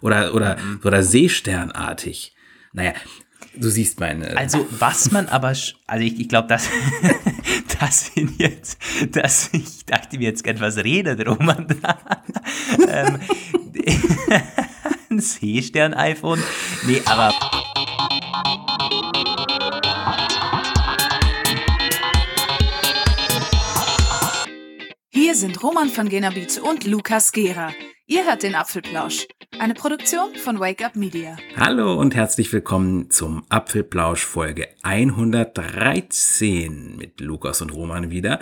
Oder, oder, mhm. oder Seesternartig. Naja, du siehst meine. Also, was man aber, also ich, ich glaube, dass, dass jetzt, dass ich dachte mir jetzt etwas redet, Roman. ähm, ein Seestern-iPhone. Nee, aber. Hier sind Roman von Genabit und Lukas Gera. Ihr hört den Apfelplausch, eine Produktion von Wake Up Media. Hallo und herzlich willkommen zum Apfelplausch Folge 113 mit Lukas und Roman wieder.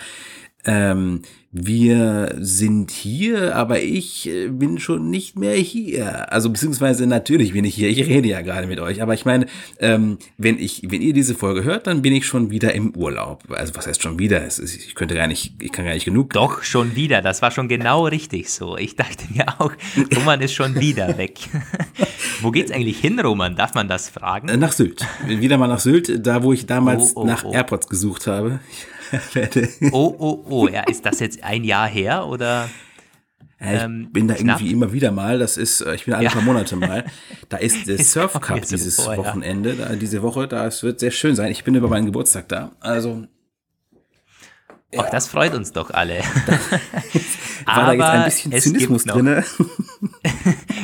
Ähm, wir sind hier, aber ich äh, bin schon nicht mehr hier. Also beziehungsweise natürlich bin ich hier. Ich rede ja gerade mit euch. Aber ich meine, ähm, wenn ich, wenn ihr diese Folge hört, dann bin ich schon wieder im Urlaub. Also was heißt schon wieder? Ist, ich könnte gar nicht, ich kann gar nicht genug. Doch schon wieder. Das war schon genau richtig so. Ich dachte mir auch, Roman ist schon wieder weg. wo geht's eigentlich hin, Roman? Darf man das fragen? Nach Sylt. Wieder mal nach Sylt, da wo ich damals oh, oh, nach oh. AirPods gesucht habe. oh, oh, oh, ja, ist das jetzt ein Jahr her oder? Ja, ich ähm, bin da knapp. irgendwie immer wieder mal, das ist, äh, ich bin alle ja. paar Monate mal. Da ist der Surf Cup dieses vor, Wochenende, da, diese Woche, das wird sehr schön sein. Ich bin über meinen Geburtstag da, also. Ja. Ach, das freut uns doch alle. War Aber da jetzt ein bisschen Zynismus drin?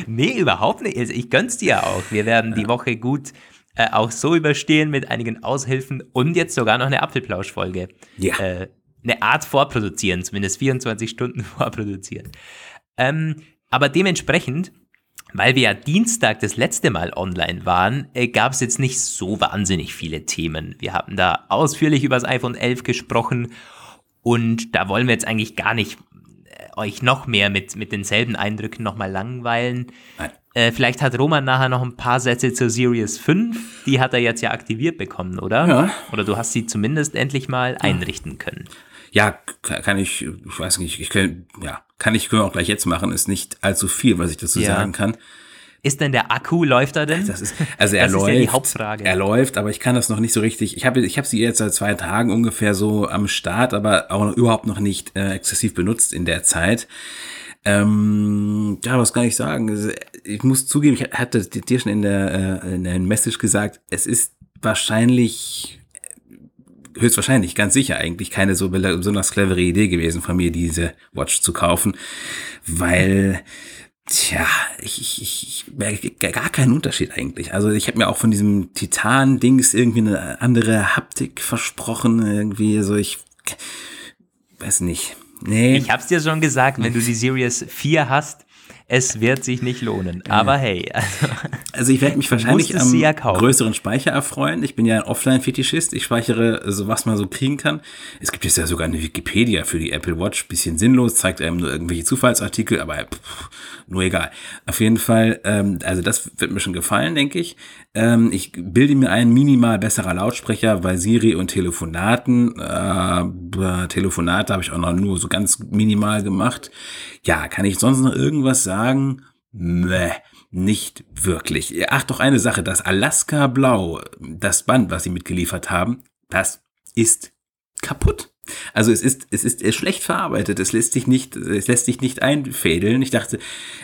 nee, überhaupt nicht. Also ich gönn's dir auch. Wir werden die Woche gut äh, auch so überstehen mit einigen Aushilfen und jetzt sogar noch eine Apfelplauschfolge. Ja. Äh, eine Art vorproduzieren, zumindest 24 Stunden vorproduzieren. Ähm, aber dementsprechend, weil wir ja Dienstag das letzte Mal online waren, äh, gab es jetzt nicht so wahnsinnig viele Themen. Wir haben da ausführlich über das iPhone 11 gesprochen und da wollen wir jetzt eigentlich gar nicht euch noch mehr mit, mit denselben Eindrücken nochmal langweilen. Nein. Äh, vielleicht hat Roman nachher noch ein paar Sätze zur Series 5. Die hat er jetzt ja aktiviert bekommen, oder? Ja. Oder du hast sie zumindest endlich mal einrichten können. Ja, kann ich, ich weiß nicht, ich kann, ja, kann ich, können wir auch gleich jetzt machen, ist nicht allzu viel, was ich dazu ja. sagen kann. Ist denn der Akku, läuft er denn? Das ist, also er das läuft. Ist ja die Hauptfrage. Er läuft, aber ich kann das noch nicht so richtig. Ich habe, ich habe sie jetzt seit zwei Tagen ungefähr so am Start, aber auch noch, überhaupt noch nicht äh, exzessiv benutzt in der Zeit. Ähm, ja, was kann ich sagen? Ich muss zugeben, ich hatte dir schon in der, äh, in der Message gesagt, es ist wahrscheinlich, höchstwahrscheinlich, ganz sicher eigentlich keine so besonders clevere Idee gewesen von mir, diese Watch zu kaufen, weil Tja, ich, ich, ich merke gar keinen Unterschied eigentlich. Also ich habe mir auch von diesem Titan-Dings irgendwie eine andere Haptik versprochen. Irgendwie, so ich weiß nicht. Nee. Ich hab's dir schon gesagt, wenn du die Series 4 hast, es wird sich nicht lohnen. Aber hey. Also, also ich werde mich wahrscheinlich am ja größeren Speicher erfreuen. Ich bin ja ein Offline-Fetischist. Ich speichere so, was man so kriegen kann. Es gibt jetzt ja sogar eine Wikipedia für die Apple Watch. Bisschen sinnlos, zeigt einem nur irgendwelche Zufallsartikel, aber pff, nur egal. Auf jeden Fall, ähm, also das wird mir schon gefallen, denke ich. Ähm, ich bilde mir ein minimal besserer Lautsprecher bei Siri und Telefonaten. Äh, Telefonate habe ich auch noch nur so ganz minimal gemacht. Ja, kann ich sonst noch irgendwas sagen? Meh, nicht wirklich. Ach, doch eine Sache, das Alaska Blau, das Band, was sie mitgeliefert haben, das ist kaputt. Also es ist, es ist schlecht verarbeitet, es lässt sich nicht, es lässt sich nicht einfädeln. Ich dachte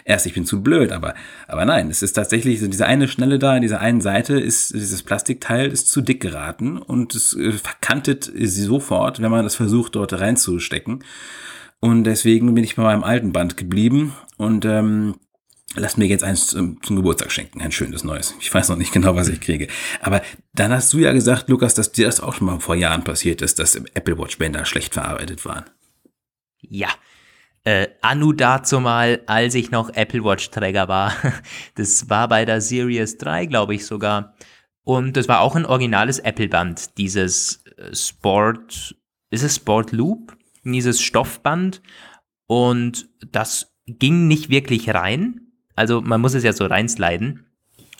erst, ich bin zu blöd, aber, aber nein, es ist tatsächlich so diese eine Schnelle da, an dieser einen Seite ist, dieses Plastikteil ist zu dick geraten und es äh, verkantet sie sofort, wenn man es versucht, dort reinzustecken. Und deswegen bin ich bei meinem alten Band geblieben und ähm, Lass mir jetzt eins zum, zum, Geburtstag schenken, ein schönes neues. Ich weiß noch nicht genau, was ich kriege. Aber dann hast du ja gesagt, Lukas, dass dir das auch schon mal vor Jahren passiert ist, dass Apple Watch Bänder schlecht verarbeitet waren. Ja. Äh, Anu dazu mal, als ich noch Apple Watch Träger war. Das war bei der Series 3, glaube ich sogar. Und das war auch ein originales Apple Band. Dieses äh, Sport, ist es Sport Loop? Dieses Stoffband. Und das ging nicht wirklich rein also man muss es ja so reinsliden.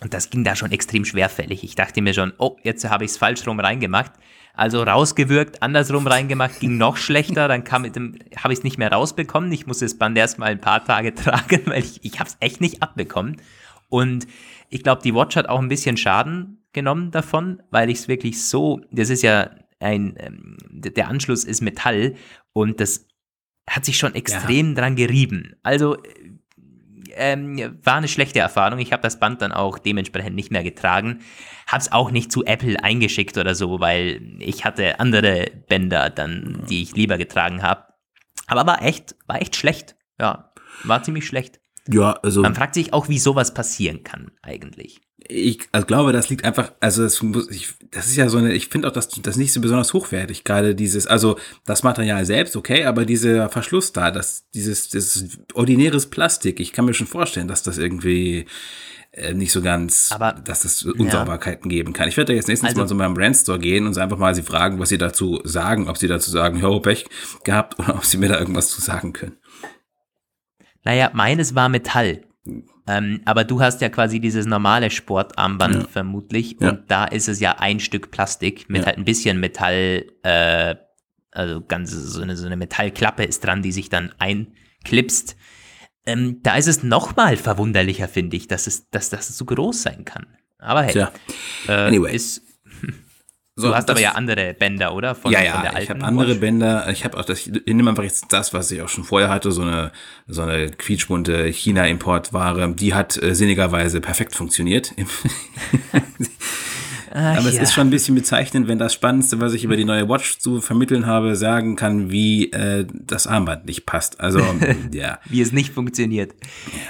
Und das ging da schon extrem schwerfällig. Ich dachte mir schon, oh, jetzt habe ich es falsch rum reingemacht. Also rausgewürgt, andersrum reingemacht, ging noch schlechter. Dann kam mit dem, habe ich es nicht mehr rausbekommen. Ich musste das Band erstmal ein paar Tage tragen, weil ich, ich habe es echt nicht abbekommen. Und ich glaube, die Watch hat auch ein bisschen Schaden genommen davon, weil ich es wirklich so, das ist ja ein, ähm, der Anschluss ist Metall und das hat sich schon extrem ja. dran gerieben. Also ähm, war eine schlechte Erfahrung. Ich habe das Band dann auch dementsprechend nicht mehr getragen. Hab's auch nicht zu Apple eingeschickt oder so, weil ich hatte andere Bänder dann, die ich lieber getragen habe. Aber war echt, war echt schlecht. Ja, war ziemlich schlecht. Ja, also. Man fragt sich auch, wie sowas passieren kann, eigentlich. Ich also glaube, das liegt einfach, also das, muss, ich, das ist ja so eine, ich finde auch, dass das nicht so besonders hochwertig, gerade dieses, also das Material selbst, okay, aber dieser Verschluss da, das, dieses, dieses ordinäres Plastik, ich kann mir schon vorstellen, dass das irgendwie äh, nicht so ganz, aber, dass das Unsauberkeiten ja. geben kann. Ich werde da jetzt nächstes also, Mal so beim Brandstore gehen und einfach mal sie fragen, was sie dazu sagen, ob sie dazu sagen, ja, Pech gehabt oder ob sie mir da irgendwas zu sagen können. Naja, meines war Metall. Ähm, aber du hast ja quasi dieses normale Sportarmband ja. vermutlich ja. und da ist es ja ein Stück Plastik mit ja. halt ein bisschen Metall, äh, also ganz so eine, so eine Metallklappe ist dran, die sich dann einklipst. Ähm, da ist es nochmal verwunderlicher, finde ich, dass es, dass das so groß sein kann. Aber hey, äh, anyway. ist so, du hast aber ja andere Bänder, oder? Von, ja, ja, von ich habe andere Bänder. Ich habe auch das, ich nehme einfach jetzt das, was ich auch schon vorher hatte, so eine, so eine quietschbunte China-Importware. Die hat äh, sinnigerweise perfekt funktioniert. Ach, Aber es ja. ist schon ein bisschen bezeichnend, wenn das Spannendste, was ich über die neue Watch zu vermitteln habe, sagen kann, wie äh, das Armband nicht passt. Also, ja. wie es nicht funktioniert.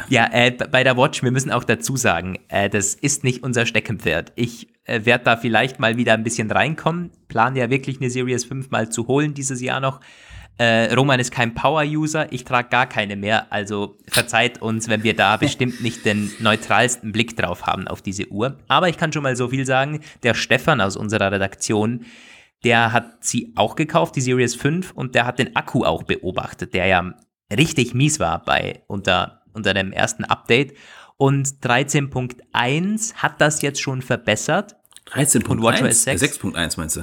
Ja, ja äh, bei der Watch, wir müssen auch dazu sagen, äh, das ist nicht unser Steckenpferd. Ich äh, werde da vielleicht mal wieder ein bisschen reinkommen. Plan ja wirklich eine Series 5 mal zu holen dieses Jahr noch. Äh, Roman ist kein Power-User, ich trage gar keine mehr, also verzeiht uns, wenn wir da bestimmt nicht den neutralsten Blick drauf haben auf diese Uhr. Aber ich kann schon mal so viel sagen, der Stefan aus unserer Redaktion, der hat sie auch gekauft, die Series 5, und der hat den Akku auch beobachtet, der ja richtig mies war bei unter, unter dem ersten Update. Und 13.1 hat das jetzt schon verbessert. 13.1? 6.1 meinst du?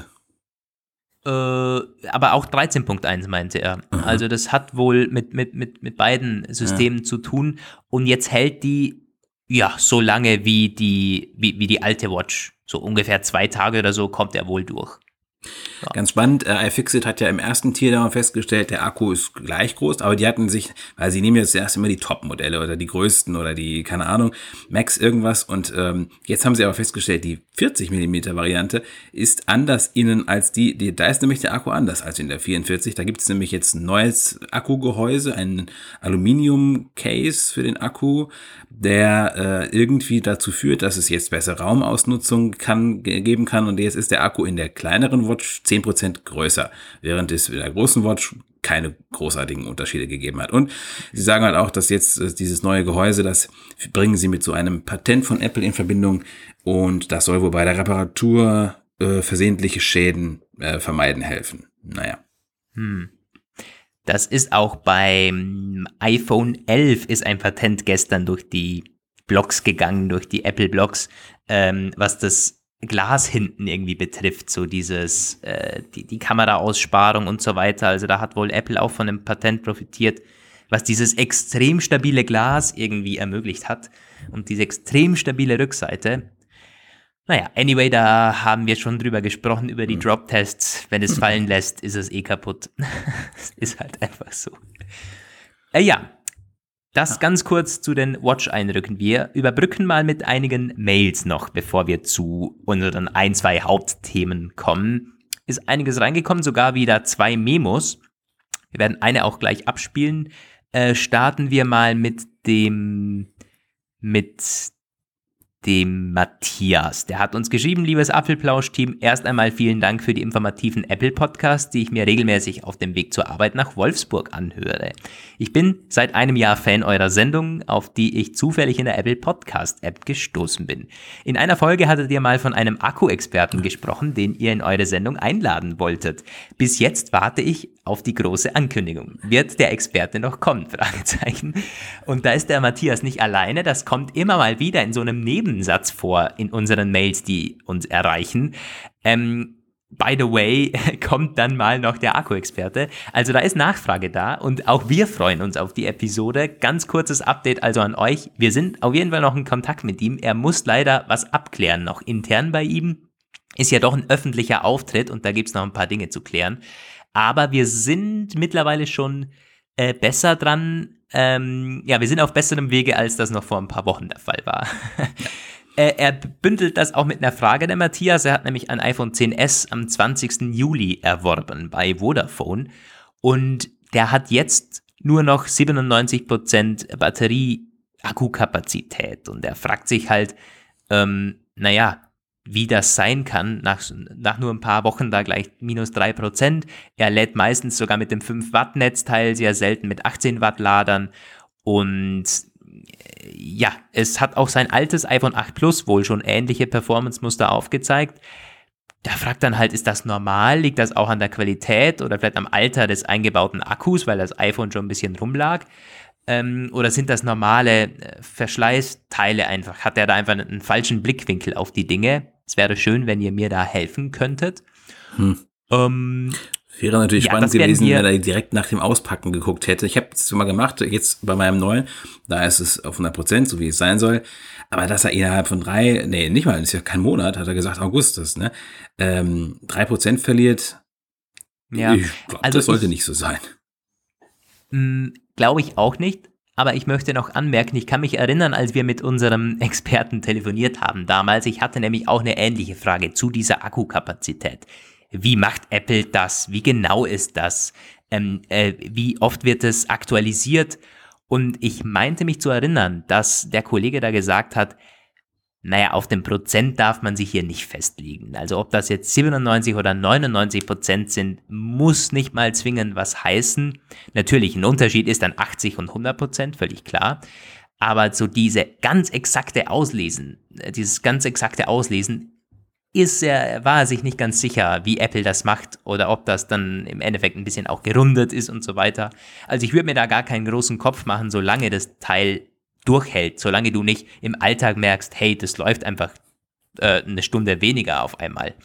Äh, aber auch 13.1 meinte er. Aha. Also das hat wohl mit, mit, mit, mit beiden Systemen ja. zu tun. Und jetzt hält die ja so lange wie die, wie, wie die alte Watch. So ungefähr zwei Tage oder so kommt er wohl durch. Ja. Ganz spannend, äh, iFixit hat ja im ersten mal festgestellt, der Akku ist gleich groß, aber die hatten sich, weil sie nehmen jetzt erst immer die Top-Modelle oder die größten oder die, keine Ahnung, Max irgendwas und ähm, jetzt haben sie aber festgestellt, die 40 mm Variante ist anders innen als die, die, da ist nämlich der Akku anders als in der 44, da gibt es nämlich jetzt ein neues Akkugehäuse, ein Aluminium-Case für den Akku, der äh, irgendwie dazu führt, dass es jetzt bessere Raumausnutzung kann, geben kann. Und jetzt ist der Akku in der kleineren Watch 10% größer, während es in der großen Watch keine großartigen Unterschiede gegeben hat. Und sie sagen halt auch, dass jetzt äh, dieses neue Gehäuse, das bringen sie mit so einem Patent von Apple in Verbindung und das soll wohl bei der Reparatur äh, versehentliche Schäden äh, vermeiden helfen. Naja. Hm. Das ist auch beim iPhone 11 ist ein Patent gestern durch die Blogs gegangen, durch die Apple Blogs, ähm, was das Glas hinten irgendwie betrifft, so dieses, äh, die, die Kameraaussparung und so weiter. Also da hat wohl Apple auch von einem Patent profitiert, was dieses extrem stabile Glas irgendwie ermöglicht hat. Und diese extrem stabile Rückseite, naja, anyway, da haben wir schon drüber gesprochen, über die hm. Drop-Tests. Wenn es fallen lässt, ist es eh kaputt. ist halt einfach so. Äh, ja, das ganz kurz zu den Watch-Eindrücken. Wir überbrücken mal mit einigen Mails noch, bevor wir zu unseren ein, zwei Hauptthemen kommen. Ist einiges reingekommen, sogar wieder zwei Memos. Wir werden eine auch gleich abspielen. Äh, starten wir mal mit dem, mit dem Matthias. Der hat uns geschrieben, liebes Apfelplausch-Team, erst einmal vielen Dank für die informativen Apple-Podcasts, die ich mir regelmäßig auf dem Weg zur Arbeit nach Wolfsburg anhöre. Ich bin seit einem Jahr Fan eurer Sendung, auf die ich zufällig in der Apple Podcast-App gestoßen bin. In einer Folge hattet ihr mal von einem Akku-Experten gesprochen, den ihr in eure Sendung einladen wolltet. Bis jetzt warte ich auf die große Ankündigung. Wird der Experte noch kommen? Fragezeichen. Und da ist der Matthias nicht alleine. Das kommt immer mal wieder in so einem Nebensatz vor in unseren Mails, die uns erreichen. Ähm, By the way, kommt dann mal noch der Akku-Experte. Also da ist Nachfrage da und auch wir freuen uns auf die Episode. Ganz kurzes Update also an euch. Wir sind auf jeden Fall noch in Kontakt mit ihm. Er muss leider was abklären, noch intern bei ihm. Ist ja doch ein öffentlicher Auftritt und da gibt's noch ein paar Dinge zu klären. Aber wir sind mittlerweile schon äh, besser dran. Ähm, ja, wir sind auf besserem Wege, als das noch vor ein paar Wochen der Fall war. Äh, er bündelt das auch mit einer Frage der Matthias. Er hat nämlich ein iPhone 10s am 20. Juli erworben bei Vodafone und der hat jetzt nur noch 97% Batterie-Akkukapazität und er fragt sich halt, ähm, naja, wie das sein kann, nach, nach nur ein paar Wochen da gleich minus 3%. Er lädt meistens sogar mit dem 5 Watt Netzteil, sehr selten mit 18 Watt Ladern und ja, es hat auch sein altes iPhone 8 Plus wohl schon ähnliche Performance-Muster aufgezeigt. Da fragt dann halt, ist das normal? Liegt das auch an der Qualität oder vielleicht am Alter des eingebauten Akkus, weil das iPhone schon ein bisschen rumlag? Ähm, oder sind das normale äh, Verschleißteile einfach? Hat er da einfach einen falschen Blickwinkel auf die Dinge? Es wäre schön, wenn ihr mir da helfen könntet. Hm. Ähm, Wäre natürlich ja, spannend gewesen, wenn er direkt nach dem Auspacken geguckt hätte. Ich habe es mal gemacht, jetzt bei meinem neuen, da ist es auf 100 Prozent, so wie es sein soll. Aber dass er innerhalb von drei, nee, nicht mal, ist ja kein Monat, hat er gesagt, Augustus, ne, ähm, drei Prozent verliert. Ja, ich glaube, also das sollte ich, nicht so sein. Hm, glaube ich auch nicht. Aber ich möchte noch anmerken, ich kann mich erinnern, als wir mit unserem Experten telefoniert haben damals, ich hatte nämlich auch eine ähnliche Frage zu dieser Akkukapazität. Wie macht Apple das, wie genau ist das, ähm, äh, wie oft wird es aktualisiert. Und ich meinte mich zu erinnern, dass der Kollege da gesagt hat, naja, auf den Prozent darf man sich hier nicht festlegen. Also ob das jetzt 97 oder 99 Prozent sind, muss nicht mal zwingend was heißen. Natürlich, ein Unterschied ist dann 80 und 100 Prozent, völlig klar. Aber so diese ganz exakte Auslesen, äh, dieses ganz exakte Auslesen ist er, war er sich nicht ganz sicher, wie Apple das macht oder ob das dann im Endeffekt ein bisschen auch gerundet ist und so weiter. Also ich würde mir da gar keinen großen Kopf machen, solange das Teil durchhält, solange du nicht im Alltag merkst, hey, das läuft einfach äh, eine Stunde weniger auf einmal.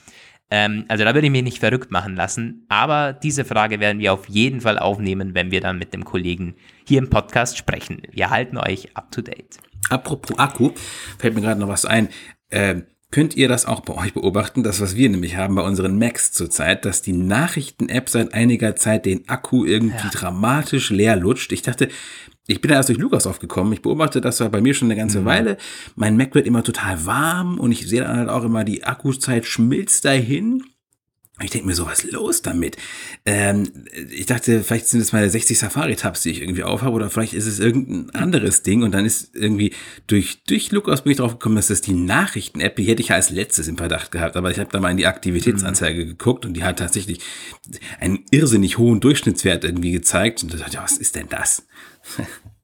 Ähm, also da würde ich mich nicht verrückt machen lassen, aber diese Frage werden wir auf jeden Fall aufnehmen, wenn wir dann mit dem Kollegen hier im Podcast sprechen. Wir halten euch up to date. Apropos Akku, fällt mir gerade noch was ein. Ähm könnt ihr das auch bei euch beobachten, das was wir nämlich haben bei unseren Macs zurzeit, dass die Nachrichten-App seit einiger Zeit den Akku irgendwie ja. dramatisch leer lutscht. Ich dachte, ich bin da erst durch Lukas aufgekommen. Ich beobachte das bei mir schon eine ganze mhm. Weile. Mein Mac wird immer total warm und ich sehe dann halt auch immer, die Akkuzeit schmilzt dahin. Ich denke mir so, was ist los damit? Ähm, ich dachte, vielleicht sind es meine 60 Safari-Tabs, die ich irgendwie aufhabe, oder vielleicht ist es irgendein anderes Ding und dann ist irgendwie durch, durch Lukas bin ich drauf gekommen, dass das die Nachrichten-App, die hätte ich ja als letztes im Verdacht gehabt, aber ich habe da mal in die Aktivitätsanzeige mhm. geguckt und die hat tatsächlich einen irrsinnig hohen Durchschnittswert irgendwie gezeigt und da dachte ich, was ist denn das?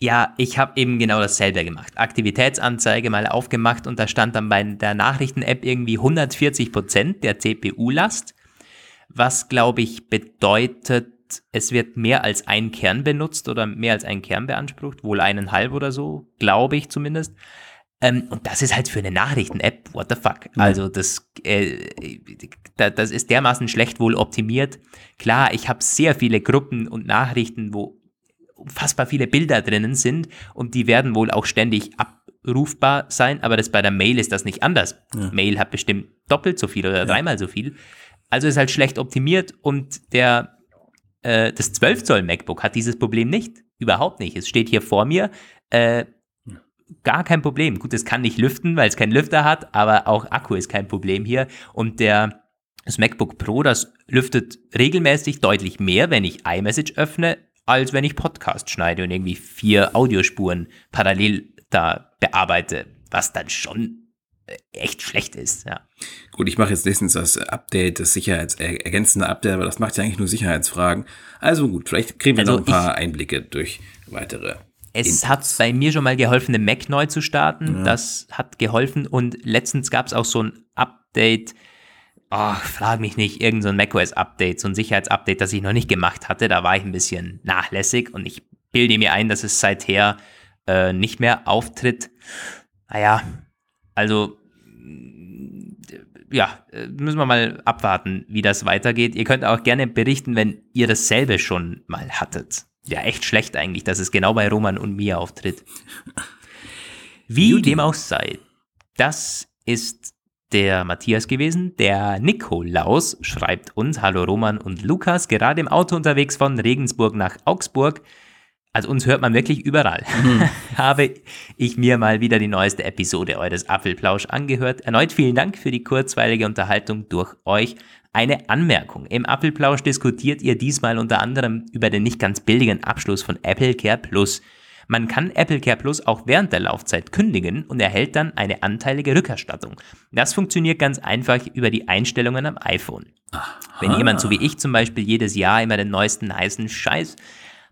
Ja, ich habe eben genau dasselbe gemacht. Aktivitätsanzeige mal aufgemacht und da stand dann bei der Nachrichten-App irgendwie 140 Prozent der CPU-Last, was glaube ich bedeutet, es wird mehr als ein Kern benutzt oder mehr als ein Kern beansprucht, wohl eineinhalb oder so, glaube ich zumindest. Ähm, und das ist halt für eine Nachrichten-App, what the fuck. Ja. Also das, äh, das ist dermaßen schlecht wohl optimiert. Klar, ich habe sehr viele Gruppen und Nachrichten, wo unfassbar viele Bilder drinnen sind und die werden wohl auch ständig abrufbar sein, aber das bei der Mail ist das nicht anders. Ja. Mail hat bestimmt doppelt so viel oder ja. dreimal so viel. Also ist halt schlecht optimiert und der äh, das 12 Zoll MacBook hat dieses Problem nicht, überhaupt nicht. Es steht hier vor mir, äh, gar kein Problem. Gut, es kann nicht lüften, weil es keinen Lüfter hat, aber auch Akku ist kein Problem hier und der das MacBook Pro, das lüftet regelmäßig deutlich mehr, wenn ich iMessage öffne, als wenn ich Podcast schneide und irgendwie vier Audiospuren parallel da bearbeite, was dann schon äh, echt schlecht ist, ja. Gut, ich mache jetzt nächstens das Update, das sicherheitsergänzende Update, aber das macht ja eigentlich nur Sicherheitsfragen. Also gut, vielleicht kriegen wir also noch ein paar Einblicke durch weitere. Es hat bei mir schon mal geholfen, den Mac neu zu starten. Ja. Das hat geholfen und letztens gab es auch so ein Update, oh, frag mich nicht, irgendein so macOS-Update, so ein Sicherheitsupdate, das ich noch nicht gemacht hatte. Da war ich ein bisschen nachlässig und ich bilde mir ein, dass es seither äh, nicht mehr auftritt. Naja, also ja, müssen wir mal abwarten, wie das weitergeht. Ihr könnt auch gerne berichten, wenn ihr dasselbe schon mal hattet. Ja, echt schlecht eigentlich, dass es genau bei Roman und mir auftritt. Wie Judy. dem auch sei, das ist der Matthias gewesen. Der Nikolaus schreibt uns, hallo Roman und Lukas, gerade im Auto unterwegs von Regensburg nach Augsburg. Also uns hört man wirklich überall. Mhm. Habe ich mir mal wieder die neueste Episode eures Apfelplausch angehört. Erneut vielen Dank für die kurzweilige Unterhaltung durch euch. Eine Anmerkung. Im Apfelplausch diskutiert ihr diesmal unter anderem über den nicht ganz billigen Abschluss von Apple Care Plus. Man kann Apple Care Plus auch während der Laufzeit kündigen und erhält dann eine anteilige Rückerstattung. Das funktioniert ganz einfach über die Einstellungen am iPhone. Aha. Wenn jemand so wie ich zum Beispiel jedes Jahr immer den neuesten heißen Scheiß,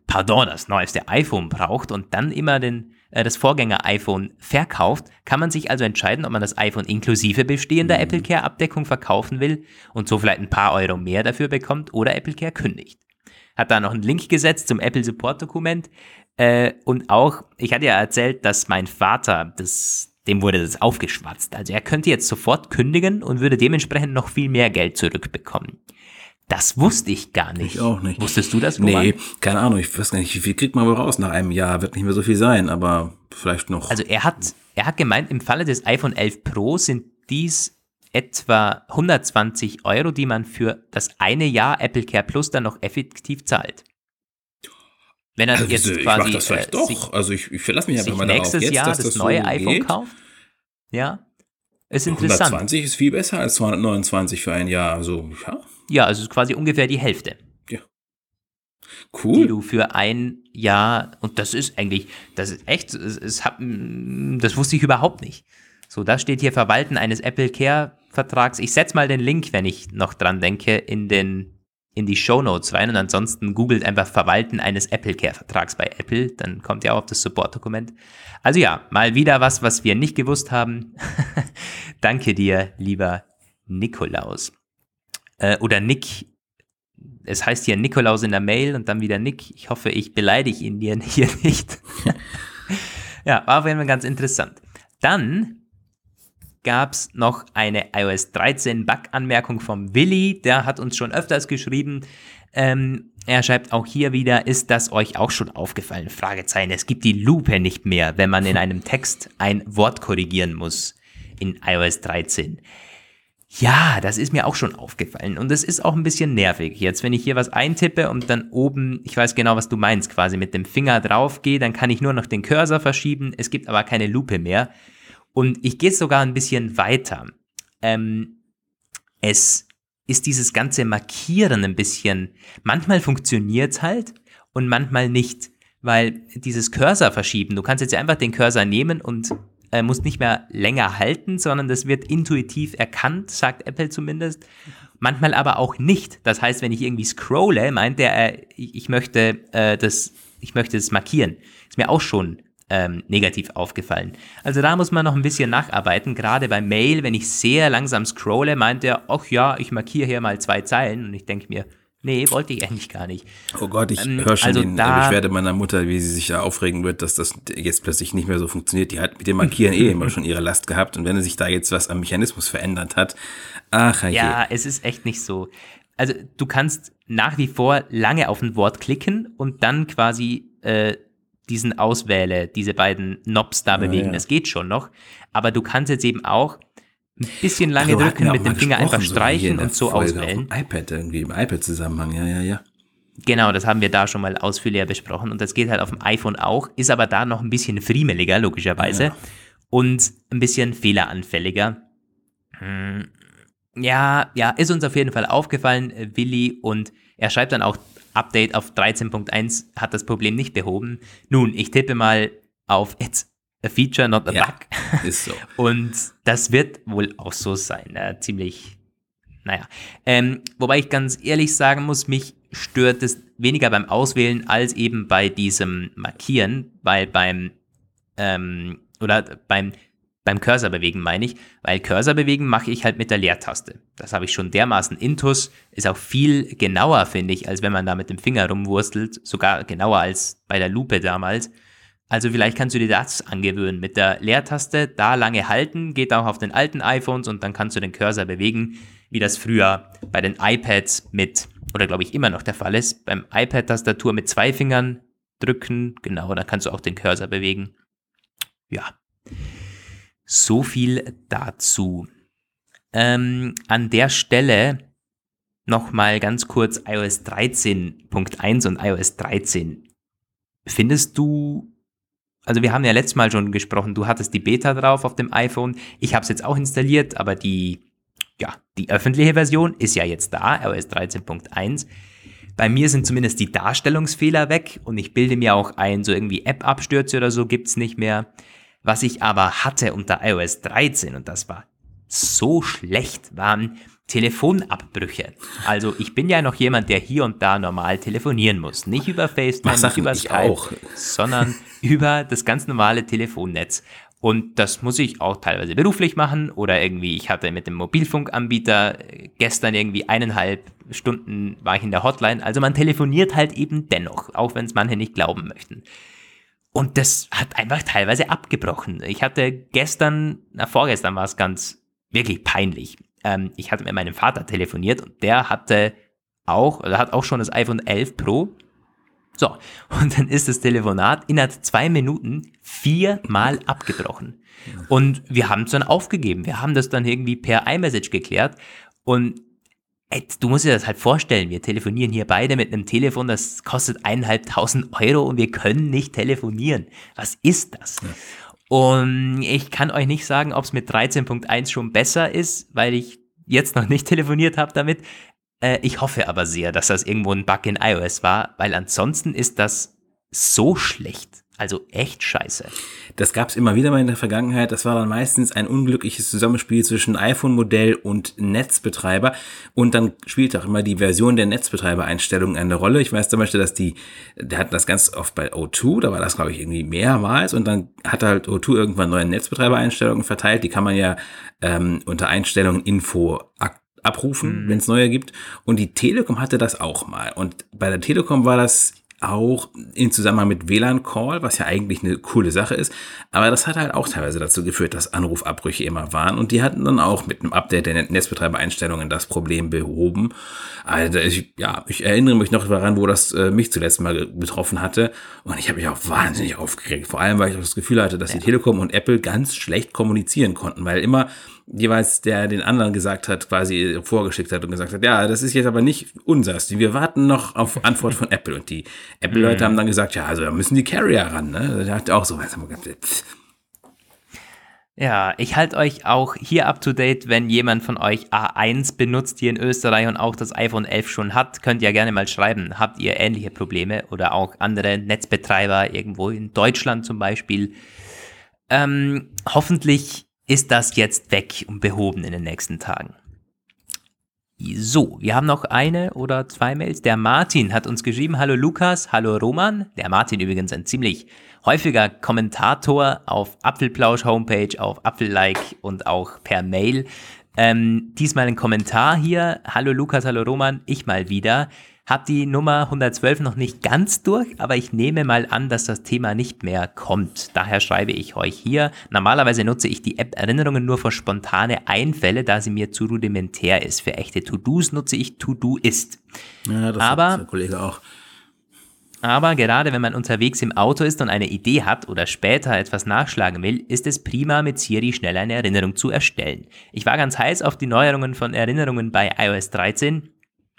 pardon, das neueste iPhone braucht und dann immer den, äh, das Vorgänger-iPhone verkauft, kann man sich also entscheiden, ob man das iPhone inklusive bestehender mhm. Apple Care Abdeckung verkaufen will und so vielleicht ein paar Euro mehr dafür bekommt oder Apple Care kündigt hat da noch einen Link gesetzt zum Apple Support Dokument. Äh, und auch, ich hatte ja erzählt, dass mein Vater, das, dem wurde das aufgeschwatzt. Also er könnte jetzt sofort kündigen und würde dementsprechend noch viel mehr Geld zurückbekommen. Das wusste ich gar nicht. Ich auch nicht. Wusstest du das? Roman? Nee, keine Ahnung. Ich weiß gar nicht, wie viel kriegt man wohl raus nach einem Jahr? Wird nicht mehr so viel sein, aber vielleicht noch. Also er hat, er hat gemeint, im Falle des iPhone 11 Pro sind dies etwa 120 Euro, die man für das eine Jahr Apple Care Plus dann noch effektiv zahlt. Wenn er also, jetzt ich quasi das vielleicht äh, doch. also ich, ich verlasse mich einfach mal darauf nächstes jetzt, Jahr das, das neue so iPhone geht. kauft. Ja, ist interessant. 120 ist viel besser als 229 für ein Jahr. Also ja. Ja, also quasi ungefähr die Hälfte. Ja. Cool. Die du für ein Jahr und das ist eigentlich, das ist echt, es, es hat, das wusste ich überhaupt nicht. So, da steht hier Verwalten eines Apple Care Vertrags. Ich setze mal den Link, wenn ich noch dran denke, in den in die Show Notes rein und ansonsten googelt einfach Verwalten eines Apple Care Vertrags bei Apple, dann kommt ihr auch auf das Support Dokument. Also ja, mal wieder was, was wir nicht gewusst haben. Danke dir, lieber Nikolaus. Äh, oder Nick. Es heißt hier Nikolaus in der Mail und dann wieder Nick. Ich hoffe, ich beleidige ihn hier nicht. ja, war auf jeden Fall ganz interessant. Dann gab es noch eine iOS 13 Bug-Anmerkung vom Willi. Der hat uns schon öfters geschrieben. Ähm, er schreibt auch hier wieder, ist das euch auch schon aufgefallen? Fragezeichen. Es gibt die Lupe nicht mehr, wenn man in einem Text ein Wort korrigieren muss in iOS 13. Ja, das ist mir auch schon aufgefallen und es ist auch ein bisschen nervig. Jetzt, wenn ich hier was eintippe und dann oben, ich weiß genau, was du meinst, quasi mit dem Finger drauf gehe, dann kann ich nur noch den Cursor verschieben. Es gibt aber keine Lupe mehr. Und ich gehe sogar ein bisschen weiter. Ähm, es ist dieses ganze Markieren ein bisschen, manchmal funktioniert es halt und manchmal nicht, weil dieses Cursor verschieben, du kannst jetzt einfach den Cursor nehmen und äh, musst nicht mehr länger halten, sondern das wird intuitiv erkannt, sagt Apple zumindest. Manchmal aber auch nicht. Das heißt, wenn ich irgendwie scrolle, meint er, äh, ich möchte äh, das, ich möchte das markieren. Ist mir auch schon ähm, negativ aufgefallen. Also da muss man noch ein bisschen nacharbeiten. Gerade bei Mail, wenn ich sehr langsam scrolle, meint er, ach ja, ich markiere hier mal zwei Zeilen. Und ich denke mir, nee, wollte ich eigentlich gar nicht. Oh Gott, ich ähm, höre schon also da, Beschwerde meiner Mutter, wie sie sich da aufregen wird, dass das jetzt plötzlich nicht mehr so funktioniert. Die hat mit dem Markieren eh immer schon ihre Last gehabt. Und wenn sich da jetzt was am Mechanismus verändert hat, ach ja. Ja, es ist echt nicht so. Also du kannst nach wie vor lange auf ein Wort klicken und dann quasi äh, diesen Auswähle, diese beiden Knobs da bewegen. Ja, Das geht schon noch. Aber du kannst jetzt eben auch ein bisschen lange Ach, drücken, mit dem Finger einfach streichen so und so Folge auswählen. iPad irgendwie, im iPad-Zusammenhang, ja, ja, ja. Genau, das haben wir da schon mal ausführlicher besprochen und das geht halt auf dem iPhone auch, ist aber da noch ein bisschen friemeliger, logischerweise, ja. und ein bisschen fehleranfälliger. Hm. Ja, ja, ist uns auf jeden Fall aufgefallen, äh, Willi, und er schreibt dann auch Update auf 13.1 hat das Problem nicht behoben. Nun, ich tippe mal auf It's a feature, not a ja, bug. Ist so. Und das wird wohl auch so sein. Ja, ziemlich, naja. Ähm, wobei ich ganz ehrlich sagen muss, mich stört es weniger beim Auswählen als eben bei diesem Markieren, weil beim ähm, oder beim beim Cursor bewegen meine ich, weil Cursor bewegen mache ich halt mit der Leertaste. Das habe ich schon dermaßen intus, ist auch viel genauer, finde ich, als wenn man da mit dem Finger rumwurstelt, sogar genauer als bei der Lupe damals. Also vielleicht kannst du dir das angewöhnen. Mit der Leertaste da lange halten, geht auch auf den alten iPhones und dann kannst du den Cursor bewegen, wie das früher bei den iPads mit, oder glaube ich immer noch der Fall ist, beim iPad-Tastatur mit zwei Fingern drücken, genau, dann kannst du auch den Cursor bewegen. Ja. So viel dazu. ähm, an der Stelle nochmal ganz kurz iOS 13.1 und iOS 13. Findest du, also wir haben ja letztes Mal schon gesprochen, du hattest die Beta drauf auf dem iPhone. Ich habe es jetzt auch installiert, aber die, ja, die öffentliche Version ist ja jetzt da, iOS 13.1. Bei mir sind zumindest die Darstellungsfehler weg und ich bilde mir auch ein, so irgendwie App-Abstürze oder so gibt's nicht mehr. Was ich aber hatte unter iOS 13, und das war so schlecht, waren Telefonabbrüche. Also ich bin ja noch jemand, der hier und da normal telefonieren muss. Nicht über FaceTime, nicht über Skype, auch. sondern über das ganz normale Telefonnetz. Und das muss ich auch teilweise beruflich machen oder irgendwie, ich hatte mit dem Mobilfunkanbieter gestern irgendwie eineinhalb Stunden war ich in der Hotline. Also man telefoniert halt eben dennoch, auch wenn es manche nicht glauben möchten. Und das hat einfach teilweise abgebrochen. Ich hatte gestern, na vorgestern war es ganz wirklich peinlich. Ähm, ich hatte mit meinem Vater telefoniert und der hatte auch, oder hat auch schon das iPhone 11 Pro. So, und dann ist das Telefonat innerhalb zwei Minuten viermal abgebrochen. Und wir haben es dann aufgegeben. Wir haben das dann irgendwie per iMessage geklärt. Und ey, du musst dir das halt vorstellen. Wir telefonieren hier beide mit einem Telefon, das kostet eineinhalbtausend Euro und wir können nicht telefonieren. Was ist das? Ja. Und ich kann euch nicht sagen, ob es mit 13.1 schon besser ist, weil ich jetzt noch nicht telefoniert habe damit. Äh, ich hoffe aber sehr, dass das irgendwo ein Bug in iOS war, weil ansonsten ist das so schlecht. Also echt scheiße. Das gab es immer wieder mal in der Vergangenheit. Das war dann meistens ein unglückliches Zusammenspiel zwischen iPhone-Modell und Netzbetreiber. Und dann spielt auch immer die Version der Netzbetreiber-Einstellungen eine Rolle. Ich weiß zum Beispiel, dass die, der hat das ganz oft bei O2, da war das, glaube ich, irgendwie mehrmals. Und dann hat halt O2 irgendwann neue Netzbetreiber-Einstellungen verteilt. Die kann man ja ähm, unter Einstellungen Info abrufen, mhm. wenn es neue gibt. Und die Telekom hatte das auch mal. Und bei der Telekom war das auch in Zusammenhang mit WLAN-Call, was ja eigentlich eine coole Sache ist. Aber das hat halt auch teilweise dazu geführt, dass Anrufabbrüche immer waren. Und die hatten dann auch mit einem Update der Netzbetreibereinstellungen das Problem behoben. Also ich, ja, ich erinnere mich noch daran, wo das äh, mich zuletzt mal betroffen hatte. Und ich habe mich auch wahnsinnig aufgeregt. Vor allem, weil ich auch das Gefühl hatte, dass die Telekom und Apple ganz schlecht kommunizieren konnten, weil immer jeweils der den anderen gesagt hat, quasi vorgeschickt hat und gesagt hat, ja, das ist jetzt aber nicht unseres. Wir warten noch auf Antwort von Apple. Und die Apple-Leute mhm. haben dann gesagt, ja, also da müssen die Carrier ran. Ne? Da hat auch so, ja, ich halte euch auch hier up to date, wenn jemand von euch A1 benutzt hier in Österreich und auch das iPhone 11 schon hat, könnt ihr gerne mal schreiben. Habt ihr ähnliche Probleme oder auch andere Netzbetreiber irgendwo in Deutschland zum Beispiel? Ähm, hoffentlich ist das jetzt weg und behoben in den nächsten Tagen. So, wir haben noch eine oder zwei Mails. Der Martin hat uns geschrieben, hallo Lukas, hallo Roman. Der Martin übrigens ein ziemlich häufiger Kommentator auf Apfelplausch Homepage, auf Apfellike und auch per Mail. Ähm, diesmal ein Kommentar hier. Hallo Lukas, hallo Roman, ich mal wieder. Hab die Nummer 112 noch nicht ganz durch, aber ich nehme mal an, dass das Thema nicht mehr kommt. Daher schreibe ich euch hier. Normalerweise nutze ich die App Erinnerungen nur für spontane Einfälle, da sie mir zu rudimentär ist. Für echte To-Dos nutze ich To-Do-Ist. Ja, das aber, hat der Kollege auch. Aber gerade wenn man unterwegs im Auto ist und eine Idee hat oder später etwas nachschlagen will, ist es prima, mit Siri schnell eine Erinnerung zu erstellen. Ich war ganz heiß auf die Neuerungen von Erinnerungen bei iOS 13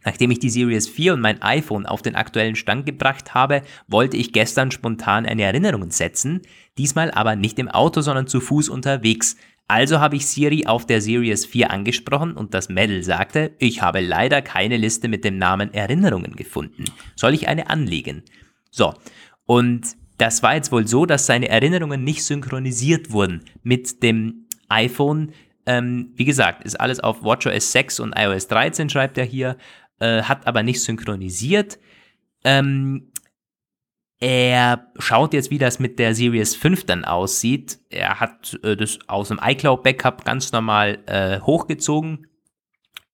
Nachdem ich die Series 4 und mein iPhone auf den aktuellen Stand gebracht habe, wollte ich gestern spontan eine Erinnerung setzen, diesmal aber nicht im Auto, sondern zu Fuß unterwegs. Also habe ich Siri auf der Series 4 angesprochen und das Mädel sagte, ich habe leider keine Liste mit dem Namen Erinnerungen gefunden. Soll ich eine anlegen? So, und das war jetzt wohl so, dass seine Erinnerungen nicht synchronisiert wurden mit dem iPhone. Ähm, wie gesagt, ist alles auf WatchOS 6 und iOS 13, schreibt er hier äh, hat aber nicht synchronisiert. Ähm, er schaut jetzt, wie das mit der Series 5 dann aussieht. Er hat äh, das aus dem iCloud-Backup ganz normal äh, hochgezogen.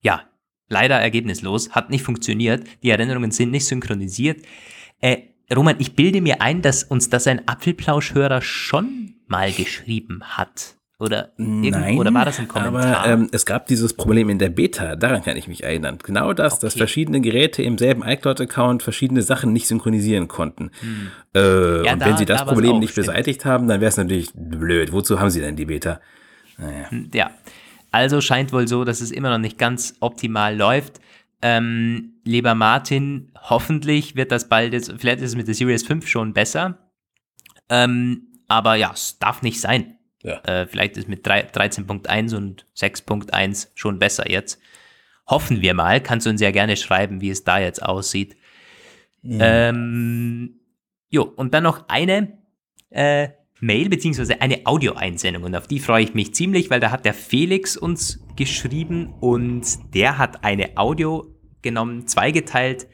Ja, leider ergebnislos, hat nicht funktioniert. Die Erinnerungen sind nicht synchronisiert. Äh, Roman, ich bilde mir ein, dass uns das ein Apfelplauschhörer schon mal geschrieben hat. Oder, Nein, oder war das ein Kommentar? Aber ähm, es gab dieses Problem in der Beta, daran kann ich mich erinnern. Genau das, okay. dass verschiedene Geräte im selben iCloud-Account verschiedene Sachen nicht synchronisieren konnten. Hm. Äh, ja, und da, wenn sie das da Problem nicht stimmt. beseitigt haben, dann wäre es natürlich blöd. Wozu haben sie denn die Beta? Naja. Hm, ja. Also scheint wohl so, dass es immer noch nicht ganz optimal läuft. Ähm, lieber Martin, hoffentlich wird das bald jetzt, vielleicht ist es mit der Series 5 schon besser. Ähm, aber ja, es darf nicht sein. Ja. Äh, vielleicht ist mit 13.1 und 6.1 schon besser jetzt. Hoffen wir mal. Kannst du uns ja gerne schreiben, wie es da jetzt aussieht. Ja. Ähm, jo, und dann noch eine äh, Mail beziehungsweise eine Audioeinsendung und auf die freue ich mich ziemlich, weil da hat der Felix uns geschrieben und der hat eine Audio genommen, zweigeteilt,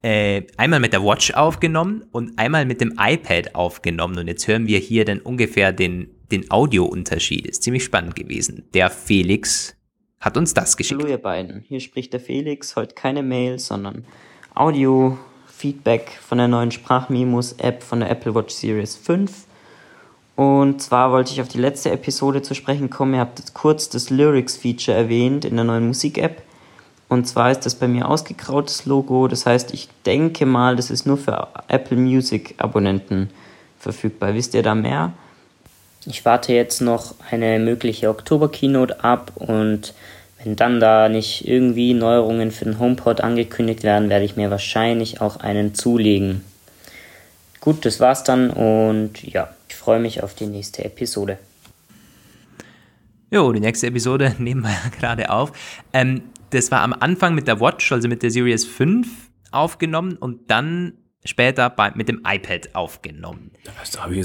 äh, einmal mit der Watch aufgenommen und einmal mit dem iPad aufgenommen und jetzt hören wir hier dann ungefähr den, den Audiounterschied. Ist ziemlich spannend gewesen. Der Felix hat uns das geschickt. Hallo ihr beiden, hier spricht der Felix, heute keine Mail, sondern Audio. Feedback von der neuen Sprachmemos-App von der Apple Watch Series 5. Und zwar wollte ich auf die letzte Episode zu sprechen kommen. Ihr habt kurz das Lyrics-Feature erwähnt in der neuen Musik-App. Und zwar ist das bei mir ausgegrautes Logo. Das heißt, ich denke mal, das ist nur für Apple Music-Abonnenten verfügbar. Wisst ihr da mehr? Ich warte jetzt noch eine mögliche Oktober-Keynote ab und wenn dann da nicht irgendwie Neuerungen für den HomePod angekündigt werden, werde ich mir wahrscheinlich auch einen zulegen. Gut, das war's dann und ja, ich freue mich auf die nächste Episode. Jo, die nächste Episode nehmen wir gerade auf. Ähm, das war am Anfang mit der Watch, also mit der Series 5 aufgenommen und dann später bei, mit dem iPad aufgenommen.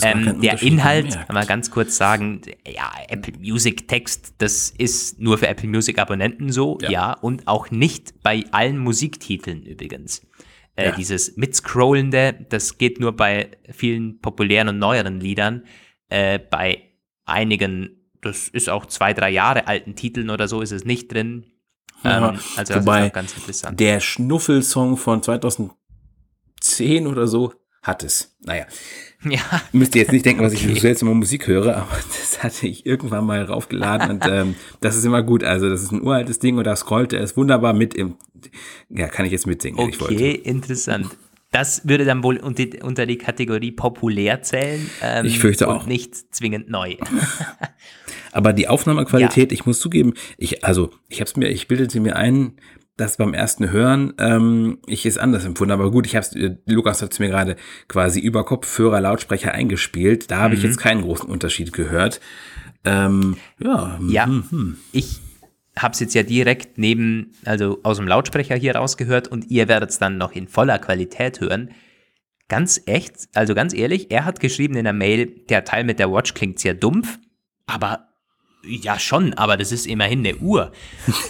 Ähm, der Inhalt, kann man ganz kurz sagen, ja, Apple Music Text, das ist nur für Apple Music Abonnenten so, ja, ja und auch nicht bei allen Musiktiteln übrigens. Äh, ja. Dieses Mitscrollende, das geht nur bei vielen populären und neueren Liedern. Äh, bei einigen, das ist auch zwei, drei Jahre alten Titeln oder so, ist es nicht drin. Ähm, also Wobei ganz interessant. Der Schnuffelsong von 2000 10 oder so hat es. Naja. Ja. Müsst ihr jetzt nicht denken, was okay. ich so seltsam Musik höre, aber das hatte ich irgendwann mal raufgeladen und ähm, das ist immer gut. Also das ist ein uraltes Ding und da scrollt er es wunderbar mit im, ja, kann ich jetzt mitsingen, okay, ich wollte. Okay, interessant. Das würde dann wohl unter, unter die Kategorie populär zählen. Ähm, ich fürchte auch. Nicht zwingend neu. aber die Aufnahmequalität, ja. ich muss zugeben, ich, also ich habe es mir, ich bildete mir ein, das beim ersten Hören ähm, ich es anders empfunden. Aber gut, ich habe äh, Lukas hat es mir gerade quasi über Kopfhörer Lautsprecher eingespielt. Da habe mhm. ich jetzt keinen großen Unterschied gehört. Ähm, ja, ja hm, hm. ich habe es jetzt ja direkt neben, also aus dem Lautsprecher hier rausgehört und ihr werdet es dann noch in voller Qualität hören. Ganz echt, also ganz ehrlich, er hat geschrieben in der Mail, der Teil mit der Watch klingt sehr dumpf, aber ja, schon, aber das ist immerhin eine Uhr.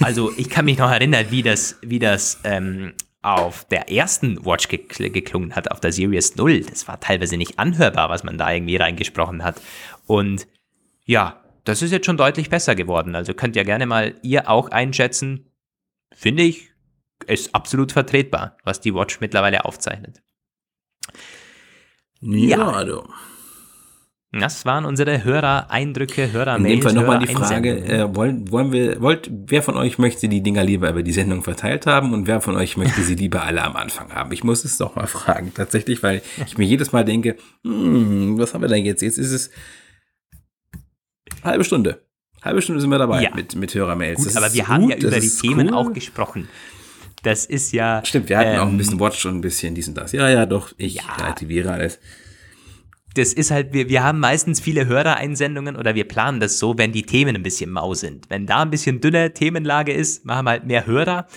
Also ich kann mich noch erinnern, wie das, wie das ähm, auf der ersten Watch gekl geklungen hat, auf der Series 0. Das war teilweise nicht anhörbar, was man da irgendwie reingesprochen hat. Und ja, das ist jetzt schon deutlich besser geworden. Also könnt ihr gerne mal ihr auch einschätzen. Finde ich, ist absolut vertretbar, was die Watch mittlerweile aufzeichnet. Ja, ja. Also. Das waren unsere Hörer-Eindrücke, Hörer-Mails. In dem Fall nochmal die Frage, äh, wollen, wollen wir, wollt, wer von euch möchte die Dinger lieber über die Sendung verteilt haben und wer von euch möchte sie lieber alle am Anfang haben? Ich muss es doch mal fragen, tatsächlich, weil ich mir jedes Mal denke, hm, was haben wir denn jetzt? Jetzt ist es halbe Stunde. Halbe Stunde sind wir dabei ja. mit, mit Hörermails. aber wir haben ja über die Themen cool. auch gesprochen. Das ist ja. Stimmt, wir hatten ähm, auch ein bisschen Watch und ein bisschen dies und das. Ja, ja, doch, ich ja. relativiere alles das ist halt, wir, wir haben meistens viele Hörereinsendungen oder wir planen das so, wenn die Themen ein bisschen mau sind. Wenn da ein bisschen dünne Themenlage ist, machen wir halt mehr Hörer.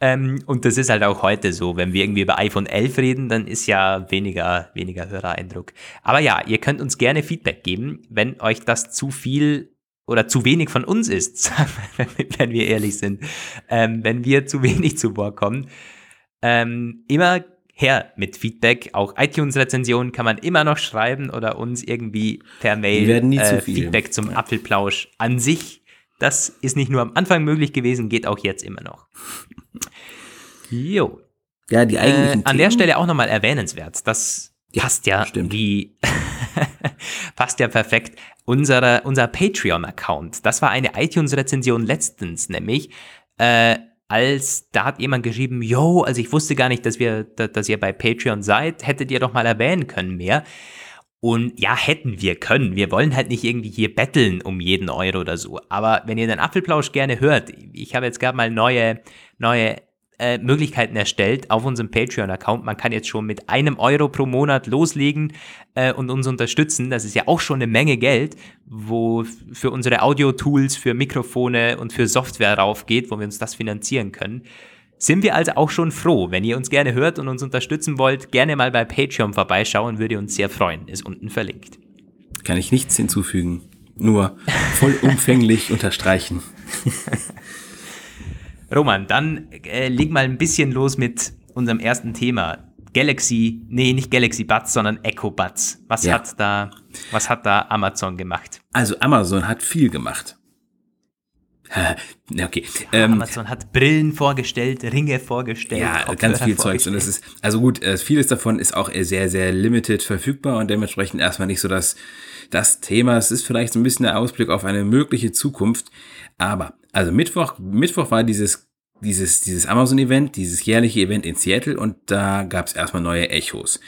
Ähm, und das ist halt auch heute so. Wenn wir irgendwie über iPhone 11 reden, dann ist ja weniger, weniger Hörereindruck. Aber ja, ihr könnt uns gerne Feedback geben, wenn euch das zu viel oder zu wenig von uns ist, wenn wir ehrlich sind. Ähm, wenn wir zu wenig zu Wort kommen. Ähm, immer her mit Feedback. Auch iTunes-Rezensionen kann man immer noch schreiben oder uns irgendwie per Mail äh, Feedback zum ja. Apfelplausch an sich. Das ist nicht nur am Anfang möglich gewesen, geht auch jetzt immer noch. Jo. Ja, die eigentlichen äh, An der Stelle auch nochmal erwähnenswert. Das ja, passt ja stimmt. wie passt ja perfekt. Unsere, unser Patreon-Account. Das war eine iTunes-Rezension letztens, nämlich äh, als da hat jemand geschrieben, yo, also ich wusste gar nicht, dass wir, dass ihr bei Patreon seid, hättet ihr doch mal erwähnen können mehr. Und ja, hätten wir können. Wir wollen halt nicht irgendwie hier betteln um jeden Euro oder so. Aber wenn ihr den Apfelplausch gerne hört, ich habe jetzt gerade mal neue, neue äh, Möglichkeiten erstellt auf unserem Patreon-Account. Man kann jetzt schon mit einem Euro pro Monat loslegen äh, und uns unterstützen. Das ist ja auch schon eine Menge Geld, wo für unsere Audio-Tools, für Mikrofone und für Software raufgeht, wo wir uns das finanzieren können. Sind wir also auch schon froh. Wenn ihr uns gerne hört und uns unterstützen wollt, gerne mal bei Patreon vorbeischauen, würde uns sehr freuen. Ist unten verlinkt. Kann ich nichts hinzufügen. Nur vollumfänglich unterstreichen. Roman, dann äh, leg mal ein bisschen los mit unserem ersten Thema. Galaxy, nee, nicht Galaxy Buds, sondern Echo Buds. Was ja. hat da, was hat da Amazon gemacht? Also Amazon hat viel gemacht. okay. Ähm, Amazon hat Brillen vorgestellt, Ringe vorgestellt. Ja, ganz viel Zeugs. Und es ist, also gut, äh, vieles davon ist auch sehr, sehr limited verfügbar und dementsprechend erstmal nicht so das, das Thema. Es ist vielleicht so ein bisschen der Ausblick auf eine mögliche Zukunft. Aber, also Mittwoch, Mittwoch war dieses dieses, dieses Amazon-Event, dieses jährliche Event in Seattle und da gab es erstmal neue Echos.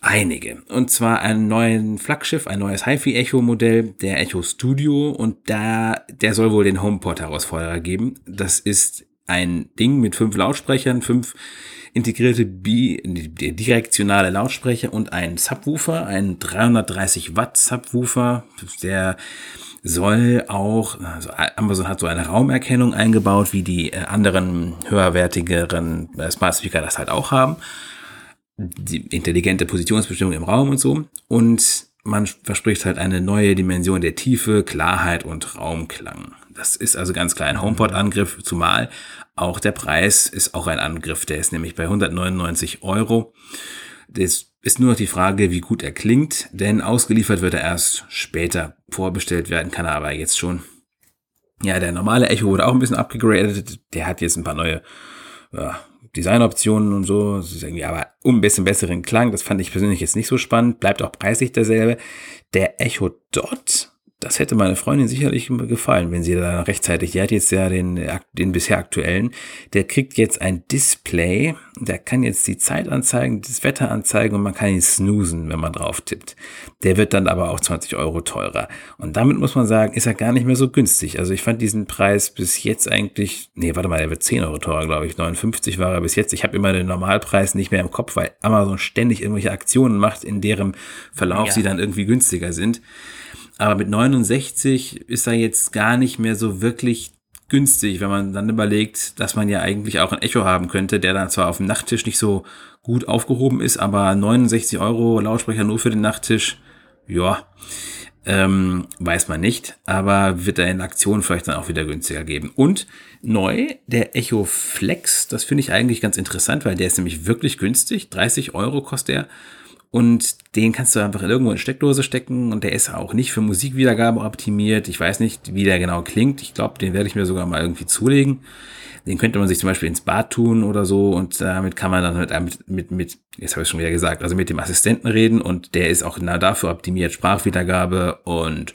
Einige. Und zwar ein neues Flaggschiff, ein neues HiFi-Echo-Modell, der Echo Studio. Und da, der soll wohl den HomePod-Herausforderer geben. Das ist ein Ding mit fünf Lautsprechern, fünf integrierte bi direktionale Lautsprecher und ein Subwoofer, ein 330 Watt Subwoofer, der soll auch, also Amazon hat so eine Raumerkennung eingebaut, wie die äh, anderen höherwertigeren äh, Smart Speaker das halt auch haben die intelligente Positionsbestimmung im Raum und so. Und man verspricht halt eine neue Dimension der Tiefe, Klarheit und Raumklang. Das ist also ganz klar ein HomePod-Angriff, zumal auch der Preis ist auch ein Angriff. Der ist nämlich bei 199 Euro. Das ist nur noch die Frage, wie gut er klingt, denn ausgeliefert wird er erst später. Vorbestellt werden kann er aber jetzt schon. Ja, der normale Echo wurde auch ein bisschen abgegradet. Der hat jetzt ein paar neue ja, Designoptionen und so. Das ist irgendwie aber um ein bisschen besseren Klang. Das fand ich persönlich jetzt nicht so spannend. Bleibt auch preislich derselbe. Der Echo Dot das hätte meine Freundin sicherlich gefallen, wenn sie da rechtzeitig, die hat jetzt ja den, den bisher aktuellen, der kriegt jetzt ein Display, der kann jetzt die Zeit anzeigen, das Wetter anzeigen und man kann ihn snoosen, wenn man drauf tippt. Der wird dann aber auch 20 Euro teurer. Und damit muss man sagen, ist er gar nicht mehr so günstig. Also ich fand diesen Preis bis jetzt eigentlich, nee, warte mal, der wird 10 Euro teurer, glaube ich. 59 war er bis jetzt. Ich habe immer den Normalpreis nicht mehr im Kopf, weil Amazon ständig irgendwelche Aktionen macht, in deren Verlauf ja. sie dann irgendwie günstiger sind. Aber mit 69 ist er jetzt gar nicht mehr so wirklich günstig, wenn man dann überlegt, dass man ja eigentlich auch ein Echo haben könnte, der dann zwar auf dem Nachttisch nicht so gut aufgehoben ist, aber 69 Euro Lautsprecher nur für den Nachttisch, ja, ähm, weiß man nicht, aber wird er in Aktion vielleicht dann auch wieder günstiger geben. Und neu, der Echo Flex, das finde ich eigentlich ganz interessant, weil der ist nämlich wirklich günstig, 30 Euro kostet er und den kannst du einfach irgendwo in Steckdose stecken und der ist auch nicht für Musikwiedergabe optimiert. Ich weiß nicht, wie der genau klingt. Ich glaube, den werde ich mir sogar mal irgendwie zulegen. Den könnte man sich zum Beispiel ins Bad tun oder so und damit kann man dann mit, mit, mit jetzt habe ich schon wieder gesagt, also mit dem Assistenten reden und der ist auch genau dafür optimiert, Sprachwiedergabe und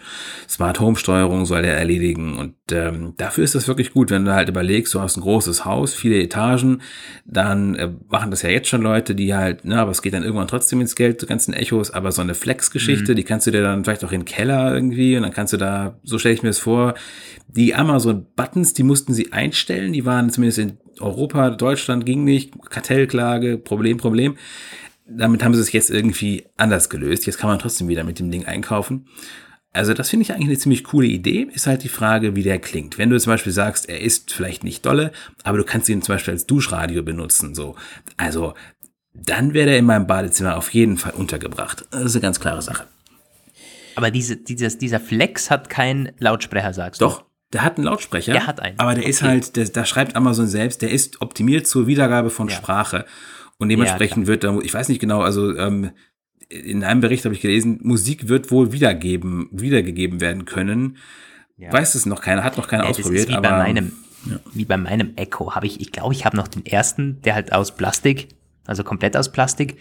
Smart Home Steuerung soll der erledigen und ähm, dafür ist das wirklich gut, wenn du halt überlegst, du hast ein großes Haus, viele Etagen, dann äh, machen das ja jetzt schon Leute, die halt, na, aber es geht dann irgendwann trotzdem ins Geld, die ganzen Echos, aber so eine Flex-Geschichte, mhm. die kannst du dir dann vielleicht auch in den Keller irgendwie und dann kannst du da, so stelle ich mir das vor, die Amazon-Buttons, die mussten sie einstellen, die waren zumindest in Europa, Deutschland ging nicht, Kartellklage, Problem, Problem. Damit haben sie es jetzt irgendwie anders gelöst. Jetzt kann man trotzdem wieder mit dem Ding einkaufen. Also das finde ich eigentlich eine ziemlich coole Idee. Ist halt die Frage, wie der klingt. Wenn du zum Beispiel sagst, er ist vielleicht nicht dolle, aber du kannst ihn zum Beispiel als Duschradio benutzen, so. Also dann wäre er in meinem Badezimmer auf jeden Fall untergebracht. Das ist eine ganz klare Sache. Aber diese, dieses, dieser Flex hat keinen Lautsprecher, sagst du? Doch. Der hat einen Lautsprecher. Der hat einen. Aber der okay. ist halt, der, da schreibt Amazon selbst, der ist optimiert zur Wiedergabe von ja. Sprache. Und dementsprechend ja, wird da, ich weiß nicht genau, also ähm, in einem Bericht habe ich gelesen, Musik wird wohl wiedergeben, wiedergegeben werden können. Ja. Weiß es noch keiner, hat noch keiner ja, ausprobiert. wie aber, bei meinem, ja. wie bei meinem Echo habe ich, ich glaube, ich habe noch den ersten, der halt aus Plastik, also komplett aus Plastik.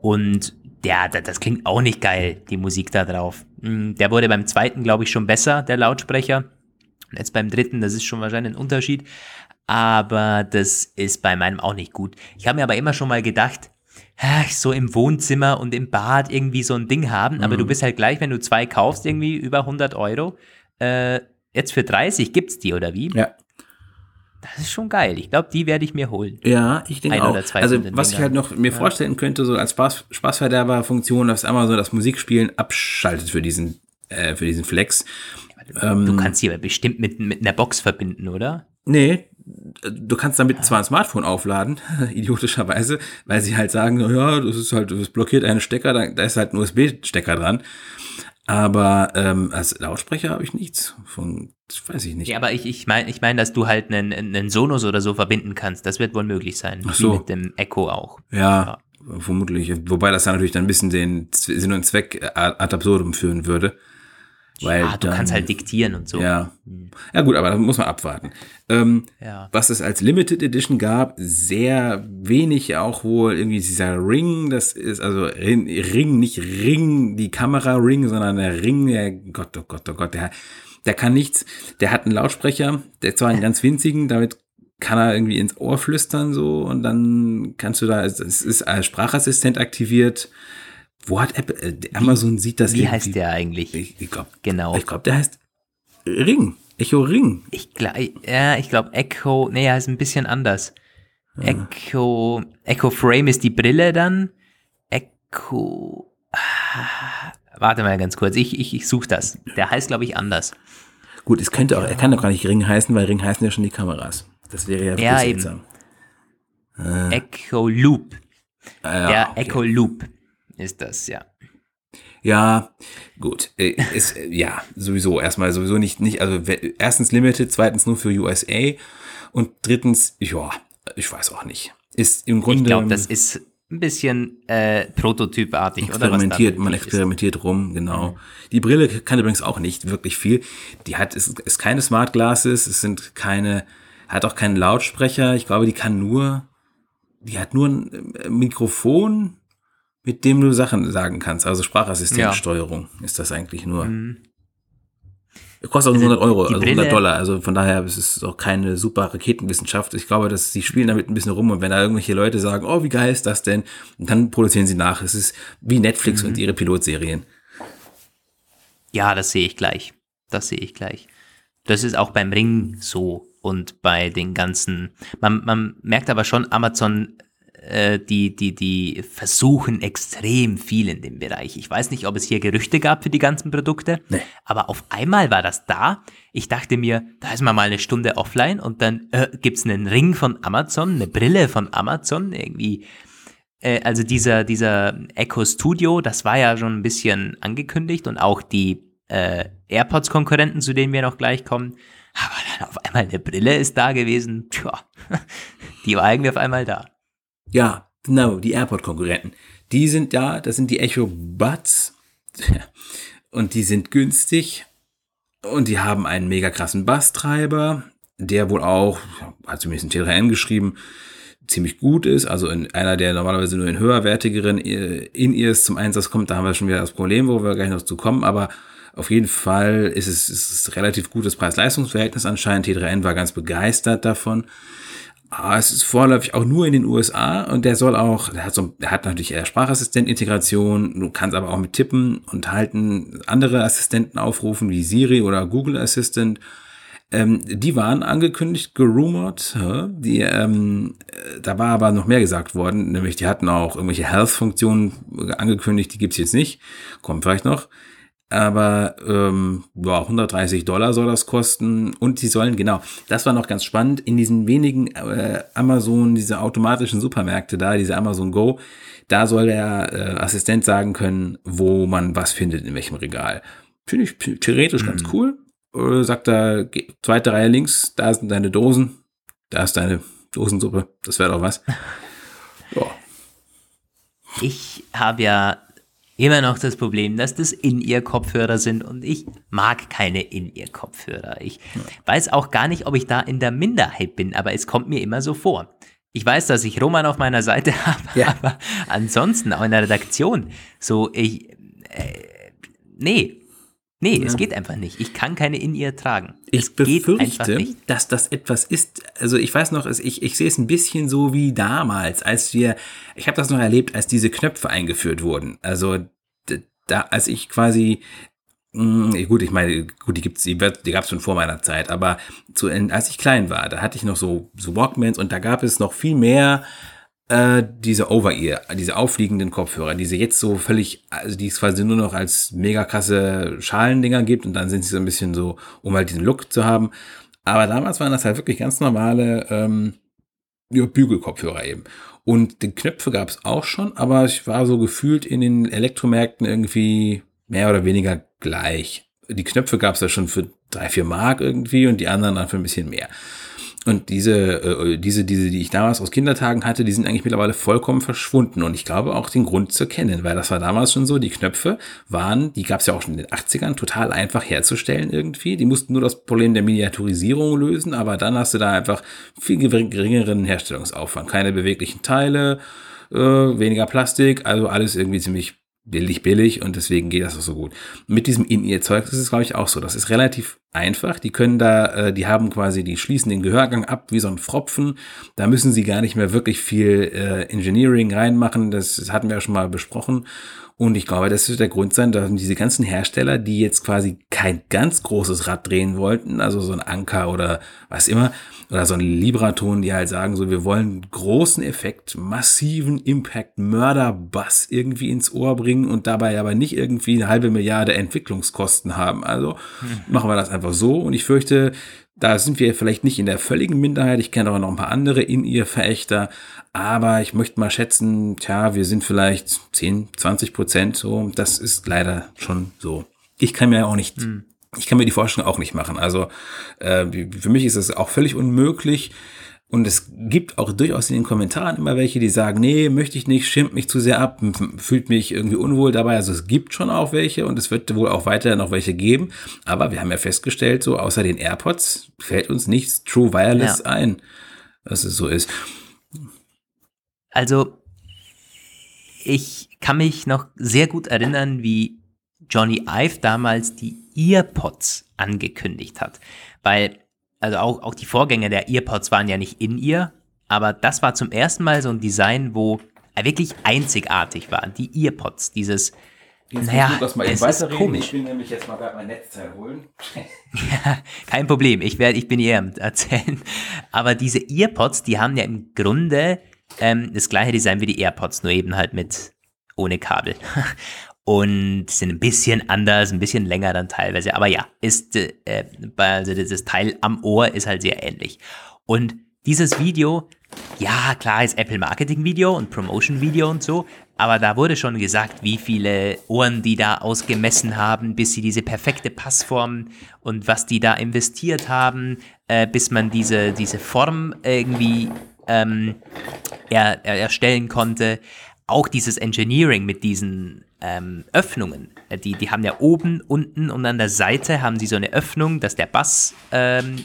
Und der, das klingt auch nicht geil, die Musik da drauf. Hm, der wurde beim zweiten, glaube ich, schon besser, der Lautsprecher. Jetzt beim dritten, das ist schon wahrscheinlich ein Unterschied. Aber das ist bei meinem auch nicht gut. Ich habe mir aber immer schon mal gedacht, so im Wohnzimmer und im Bad irgendwie so ein Ding haben, mhm. aber du mhm. bist halt gleich, wenn du zwei kaufst, irgendwie über 100 Euro. Äh, jetzt für 30 gibt's die, oder wie? Ja. Das ist schon geil. Ich glaube, die werde ich mir holen. Ja, ich denke auch. also, was ich halt noch mir ja. vorstellen könnte, so als Spaß, Spaßverderber-Funktion, dass so das Musikspielen abschaltet für diesen, äh, für diesen Flex. Du, ähm, du kannst sie aber bestimmt mit, mit einer Box verbinden, oder? Nee, du kannst damit ja. zwar ein Smartphone aufladen, idiotischerweise, weil sie halt sagen, ja, das ist halt, das blockiert einen Stecker, da, da ist halt ein USB-Stecker dran. Aber ähm, als Lautsprecher habe ich nichts von, weiß ich nicht. Ja, aber ich, ich meine, ich mein, dass du halt einen, einen Sonos oder so verbinden kannst. Das wird wohl möglich sein. Ach so. Wie mit dem Echo auch. Ja, ja, vermutlich. Wobei das dann natürlich dann ein bisschen den Sinn und Zweck ad absurdum führen würde. Weil ja, du dann, kannst halt diktieren und so. Ja. Hm. Ja, gut, aber da muss man abwarten. Ähm, ja. Was es als Limited Edition gab, sehr wenig auch wohl irgendwie dieser Ring, das ist also Ring, nicht Ring, die Kamera Ring, sondern der Ring, der Gott, oh Gott, oh Gott, der, der kann nichts. Der hat einen Lautsprecher, der zwar einen ganz winzigen, damit kann er irgendwie ins Ohr flüstern so und dann kannst du da, es ist als Sprachassistent aktiviert wo hat Apple, äh, Amazon sieht das Wie heißt der eigentlich? Ich, ich glaube, genau. Ich glaube, der heißt Ring. Echo Ring. Ich glaube, ja, ich glaube Echo, nee, er ist ein bisschen anders. Ja. Echo, Echo Frame ist die Brille dann. Echo, ah, warte mal ganz kurz, ich, ich, ich suche das. Der heißt, glaube ich, anders. Gut, es könnte auch, er kann doch gar nicht Ring heißen, weil Ring heißen ja schon die Kameras. Das wäre ja ja, seltsam. Ah. Echo Loop. Ah, ja, der okay. Echo Loop ist das, ja. Ja, gut. Äh, ist, äh, ja, sowieso. Erstmal sowieso nicht, nicht, also erstens limited, zweitens nur für USA und drittens, ja, ich weiß auch nicht. Ist im Grunde. Ich glaube, das ist ein bisschen äh, prototypartig, experimentiert, oder? man experimentiert ist. rum, genau. Mhm. Die Brille kann übrigens auch nicht wirklich viel. Die hat, ist, ist keine Smart Glasses, es sind keine, hat auch keinen Lautsprecher. Ich glaube, die kann nur, die hat nur ein äh, Mikrofon mit dem du Sachen sagen kannst. Also Sprachassistenzsteuerung ja. ist das eigentlich nur. Mhm. Kostet auch nur 100 also Euro, also 100 Dollar. Also von daher ist es auch keine super Raketenwissenschaft. Ich glaube, dass sie spielen damit ein bisschen rum und wenn da irgendwelche Leute sagen, oh, wie geil ist das denn? Und dann produzieren sie nach. Es ist wie Netflix mhm. und ihre Pilotserien. Ja, das sehe ich gleich. Das sehe ich gleich. Das ist auch beim Ring so und bei den ganzen. Man, man merkt aber schon, Amazon äh, die, die, die versuchen extrem viel in dem Bereich. Ich weiß nicht, ob es hier Gerüchte gab für die ganzen Produkte, nee. aber auf einmal war das da. Ich dachte mir, da ist man mal eine Stunde offline und dann äh, gibt's einen Ring von Amazon, eine Brille von Amazon, irgendwie. Äh, also dieser, dieser Echo Studio, das war ja schon ein bisschen angekündigt und auch die äh, AirPods-Konkurrenten, zu denen wir noch gleich kommen. Aber dann auf einmal eine Brille ist da gewesen. Tja, die war irgendwie auf einmal da. Ja, genau, die Airport-Konkurrenten. Die sind da, das sind die Echo Buds. Und die sind günstig. Und die haben einen mega krassen Basstreiber, der wohl auch, hat zumindest in T3N geschrieben, ziemlich gut ist. Also in einer, der normalerweise nur in höherwertigeren äh, In-Ears zum Einsatz kommt, da haben wir schon wieder das Problem, wo wir gleich noch zu kommen. Aber auf jeden Fall ist es, ist es relativ gutes Preis-Leistungs-Verhältnis anscheinend. T3N war ganz begeistert davon. Ah, es ist vorläufig auch nur in den USA und der soll auch, der hat, so, der hat natürlich Sprachassistent-Integration, du kannst aber auch mit Tippen und Halten andere Assistenten aufrufen, wie Siri oder Google Assistant. Ähm, die waren angekündigt, gerumort, die, ähm, da war aber noch mehr gesagt worden, nämlich die hatten auch irgendwelche Health-Funktionen angekündigt, die gibt's jetzt nicht, kommt vielleicht noch aber ähm, ja, 130 Dollar soll das kosten und sie sollen, genau, das war noch ganz spannend, in diesen wenigen äh, Amazon, diese automatischen Supermärkte da, diese Amazon Go, da soll der äh, Assistent sagen können, wo man was findet, in welchem Regal. Finde ich theoretisch mhm. ganz cool. Äh, sagt er, zweite Reihe links, da sind deine Dosen, da ist deine Dosensuppe, das wäre doch was. Ja. Ich habe ja immer noch das Problem, dass das In-Ear-Kopfhörer sind und ich mag keine In-Ear-Kopfhörer. Ich ja. weiß auch gar nicht, ob ich da in der Minderheit bin, aber es kommt mir immer so vor. Ich weiß, dass ich Roman auf meiner Seite habe, ja. aber ansonsten auch in der Redaktion, so ich, äh, nee, Nee, ja. es geht einfach nicht. Ich kann keine in ihr tragen. Ich es befürchte, dass das etwas ist. Also ich weiß noch, ich, ich sehe es ein bisschen so wie damals, als wir, ich habe das noch erlebt, als diese Knöpfe eingeführt wurden. Also da, als ich quasi mh, hm, gut, ich meine, gut, die gibt's, die, die gab es schon vor meiner Zeit, aber zu, als ich klein war, da hatte ich noch so, so Walkmans und da gab es noch viel mehr äh, diese Over-Ear, diese aufliegenden Kopfhörer, diese jetzt so völlig, also die es quasi nur noch als mega krasse Schalendinger gibt und dann sind sie so ein bisschen so, um halt diesen Look zu haben. Aber damals waren das halt wirklich ganz normale ähm, ja, Bügelkopfhörer eben. Und die Knöpfe gab es auch schon, aber ich war so gefühlt in den Elektromärkten irgendwie mehr oder weniger gleich. Die Knöpfe gab es ja schon für drei, vier Mark irgendwie und die anderen dann für ein bisschen mehr. Und diese, äh, diese, diese, die ich damals aus Kindertagen hatte, die sind eigentlich mittlerweile vollkommen verschwunden. Und ich glaube auch den Grund zu kennen, weil das war damals schon so, die Knöpfe waren, die gab es ja auch schon in den 80ern, total einfach herzustellen irgendwie. Die mussten nur das Problem der Miniaturisierung lösen, aber dann hast du da einfach viel geringeren Herstellungsaufwand. Keine beweglichen Teile, äh, weniger Plastik, also alles irgendwie ziemlich billig, billig und deswegen geht das auch so gut. Mit diesem In-Ear-Zeug ist es, glaube ich, auch so. Das ist relativ einfach. Die können da, äh, die haben quasi, die schließen den Gehörgang ab wie so ein Fropfen. Da müssen sie gar nicht mehr wirklich viel äh, Engineering reinmachen. Das, das hatten wir ja schon mal besprochen. Und ich glaube, das wird der Grund sein, dass diese ganzen Hersteller, die jetzt quasi kein ganz großes Rad drehen wollten, also so ein Anker oder was immer, oder so ein Libraton, die halt sagen, so, wir wollen großen Effekt, massiven Impact, Mörderbass irgendwie ins Ohr bringen und dabei aber nicht irgendwie eine halbe Milliarde Entwicklungskosten haben. Also mhm. machen wir das einfach so. Und ich fürchte, da sind wir vielleicht nicht in der völligen Minderheit. Ich kenne aber noch ein paar andere in ihr Verächter. Aber ich möchte mal schätzen, tja, wir sind vielleicht 10, 20 Prozent so. Das ist leider schon so. Ich kann mir auch nicht mhm ich kann mir die Vorstellung auch nicht machen. Also äh, für mich ist es auch völlig unmöglich. Und es gibt auch durchaus in den Kommentaren immer welche, die sagen, nee, möchte ich nicht, schimmt mich zu sehr ab, fühlt mich irgendwie unwohl dabei. Also es gibt schon auch welche und es wird wohl auch weiter noch welche geben. Aber wir haben ja festgestellt, so außer den AirPods fällt uns nichts True Wireless ja. ein, dass es so ist. Also ich kann mich noch sehr gut erinnern, wie Johnny Ive damals die Earpods angekündigt hat. Weil, also auch, auch die Vorgänger der Earpods waren ja nicht in ihr, aber das war zum ersten Mal so ein Design, wo er wirklich einzigartig war. Die Earpods, dieses, Jetzt naja, das mal es ist komisch. Ich will nämlich jetzt mal gerade mein Netzteil holen. ja, kein Problem. Ich werde, ich bin eher am erzählen. Aber diese Earpods, die haben ja im Grunde ähm, das gleiche Design wie die AirPods, nur eben halt mit ohne Kabel und sind ein bisschen anders, ein bisschen länger dann teilweise. Aber ja, ist äh, also dieses Teil am Ohr ist halt sehr ähnlich. Und dieses Video, ja klar ist Apple Marketing Video und Promotion Video und so, aber da wurde schon gesagt, wie viele Ohren die da ausgemessen haben, bis sie diese perfekte Passform und was die da investiert haben, äh, bis man diese, diese Form irgendwie ähm, er, er erstellen konnte. Auch dieses Engineering mit diesen ähm, Öffnungen. Äh, die, die haben ja oben, unten und an der Seite haben sie so eine Öffnung, dass der Bass, ähm,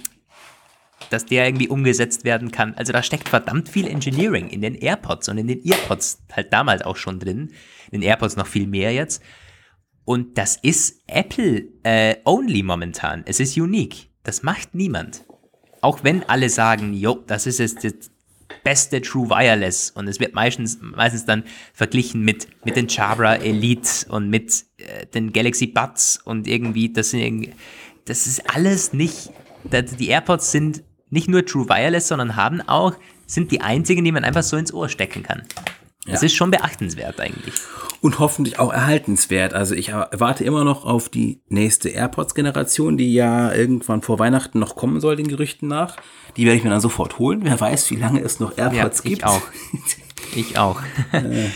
dass der irgendwie umgesetzt werden kann. Also da steckt verdammt viel Engineering in den AirPods und in den EarPods halt damals auch schon drin. In den AirPods noch viel mehr jetzt. Und das ist Apple äh, only momentan. Es ist unique. Das macht niemand. Auch wenn alle sagen, jo, das ist jetzt beste True Wireless und es wird meistens, meistens dann verglichen mit, mit den Jabra Elite und mit äh, den Galaxy Buds und irgendwie, das sind irgendwie, das ist alles nicht, die AirPods sind nicht nur True Wireless, sondern haben auch, sind die einzigen, die man einfach so ins Ohr stecken kann. Das ja. ist schon beachtenswert eigentlich. Und hoffentlich auch erhaltenswert. Also ich warte immer noch auf die nächste AirPods-Generation, die ja irgendwann vor Weihnachten noch kommen soll, den Gerüchten nach. Die werde ich mir dann sofort holen. Wer weiß, wie lange es noch AirPods ja, ich gibt. Auch. Ich auch. äh,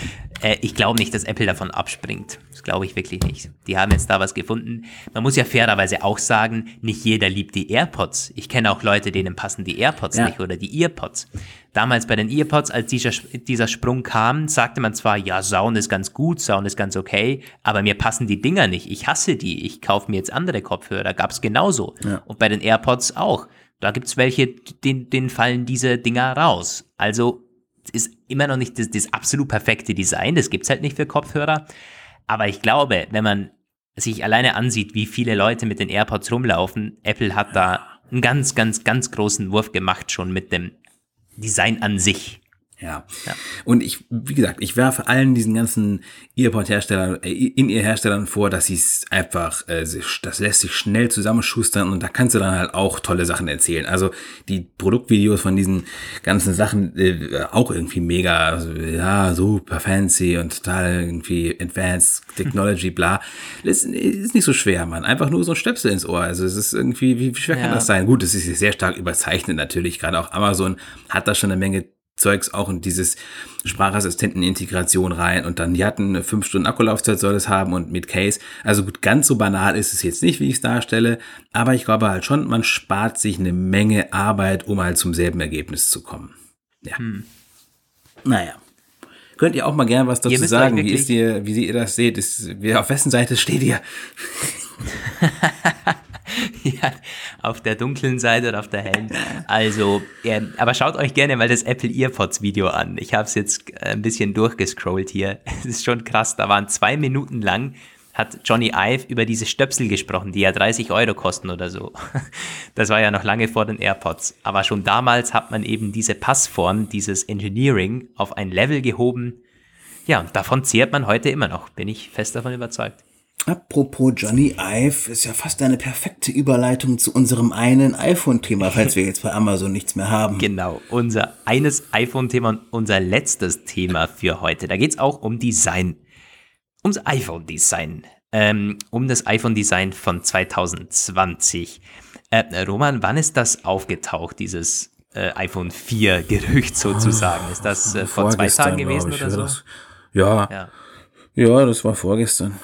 ich glaube nicht, dass Apple davon abspringt. Das glaube ich wirklich nicht. Die haben jetzt da was gefunden. Man muss ja fairerweise auch sagen, nicht jeder liebt die AirPods. Ich kenne auch Leute, denen passen die AirPods ja. nicht oder die EarPods. Damals bei den EarPods, als dieser, dieser Sprung kam, sagte man zwar, ja, Sound ist ganz gut, Sound ist ganz okay, aber mir passen die Dinger nicht. Ich hasse die. Ich kaufe mir jetzt andere Kopfhörer. Gab es genauso. Ja. Und bei den AirPods auch. Da gibt es welche, denen, denen fallen diese Dinger raus. Also ist immer noch nicht das, das absolut perfekte Design. Das gibt es halt nicht für Kopfhörer. Aber ich glaube, wenn man sich alleine ansieht, wie viele Leute mit den AirPods rumlaufen, Apple hat da einen ganz, ganz, ganz großen Wurf gemacht schon mit dem Design an sich. Ja. ja. Und ich, wie gesagt, ich werfe allen diesen ganzen Earpod-Herstellern, äh, in ihr Herstellern vor, dass sie es einfach, äh, das lässt sich schnell zusammenschustern und da kannst du dann halt auch tolle Sachen erzählen. Also die Produktvideos von diesen ganzen Sachen äh, auch irgendwie mega, also, ja, super fancy und total irgendwie advanced Technology, bla. Das ist nicht so schwer, man. Einfach nur so ein Stöpsel ins Ohr. Also es ist irgendwie, wie schwer ja. kann das sein? Gut, es ist sehr stark überzeichnet natürlich. Gerade auch Amazon hat da schon eine Menge Zeugs auch in dieses Sprachassistenten-Integration rein und dann, die hatten fünf Stunden Akkulaufzeit soll es haben und mit Case. Also gut, ganz so banal ist es jetzt nicht, wie ich es darstelle, aber ich glaube halt schon, man spart sich eine Menge Arbeit, um halt zum selben Ergebnis zu kommen. Ja. Hm. Naja. Könnt ihr auch mal gerne was dazu sagen? Wie ist ihr, wie ihr das seht? Ist, wie, auf wessen Seite steht ihr? ja, auf der dunklen Seite oder auf der hellen. Also, ja, aber schaut euch gerne mal das Apple EarPods Video an. Ich habe es jetzt äh, ein bisschen durchgescrollt hier. Es ist schon krass. Da waren zwei Minuten lang hat Johnny Ive über diese Stöpsel gesprochen, die ja 30 Euro kosten oder so. Das war ja noch lange vor den AirPods. Aber schon damals hat man eben diese Passform, dieses Engineering auf ein Level gehoben. Ja, und davon zehrt man heute immer noch, bin ich fest davon überzeugt. Apropos Johnny Ive, ist ja fast eine perfekte Überleitung zu unserem einen iPhone-Thema, falls wir jetzt bei Amazon nichts mehr haben. Genau, unser eines iPhone-Thema und unser letztes Thema für heute. Da geht es auch um Design. Ums iPhone-Design. Ähm, um das iPhone-Design von 2020. Äh, Roman, wann ist das aufgetaucht, dieses äh, iPhone 4-Gerücht sozusagen? Ist das äh, vor zwei Tagen gewesen oder so? Das, ja. ja. Ja, das war vorgestern.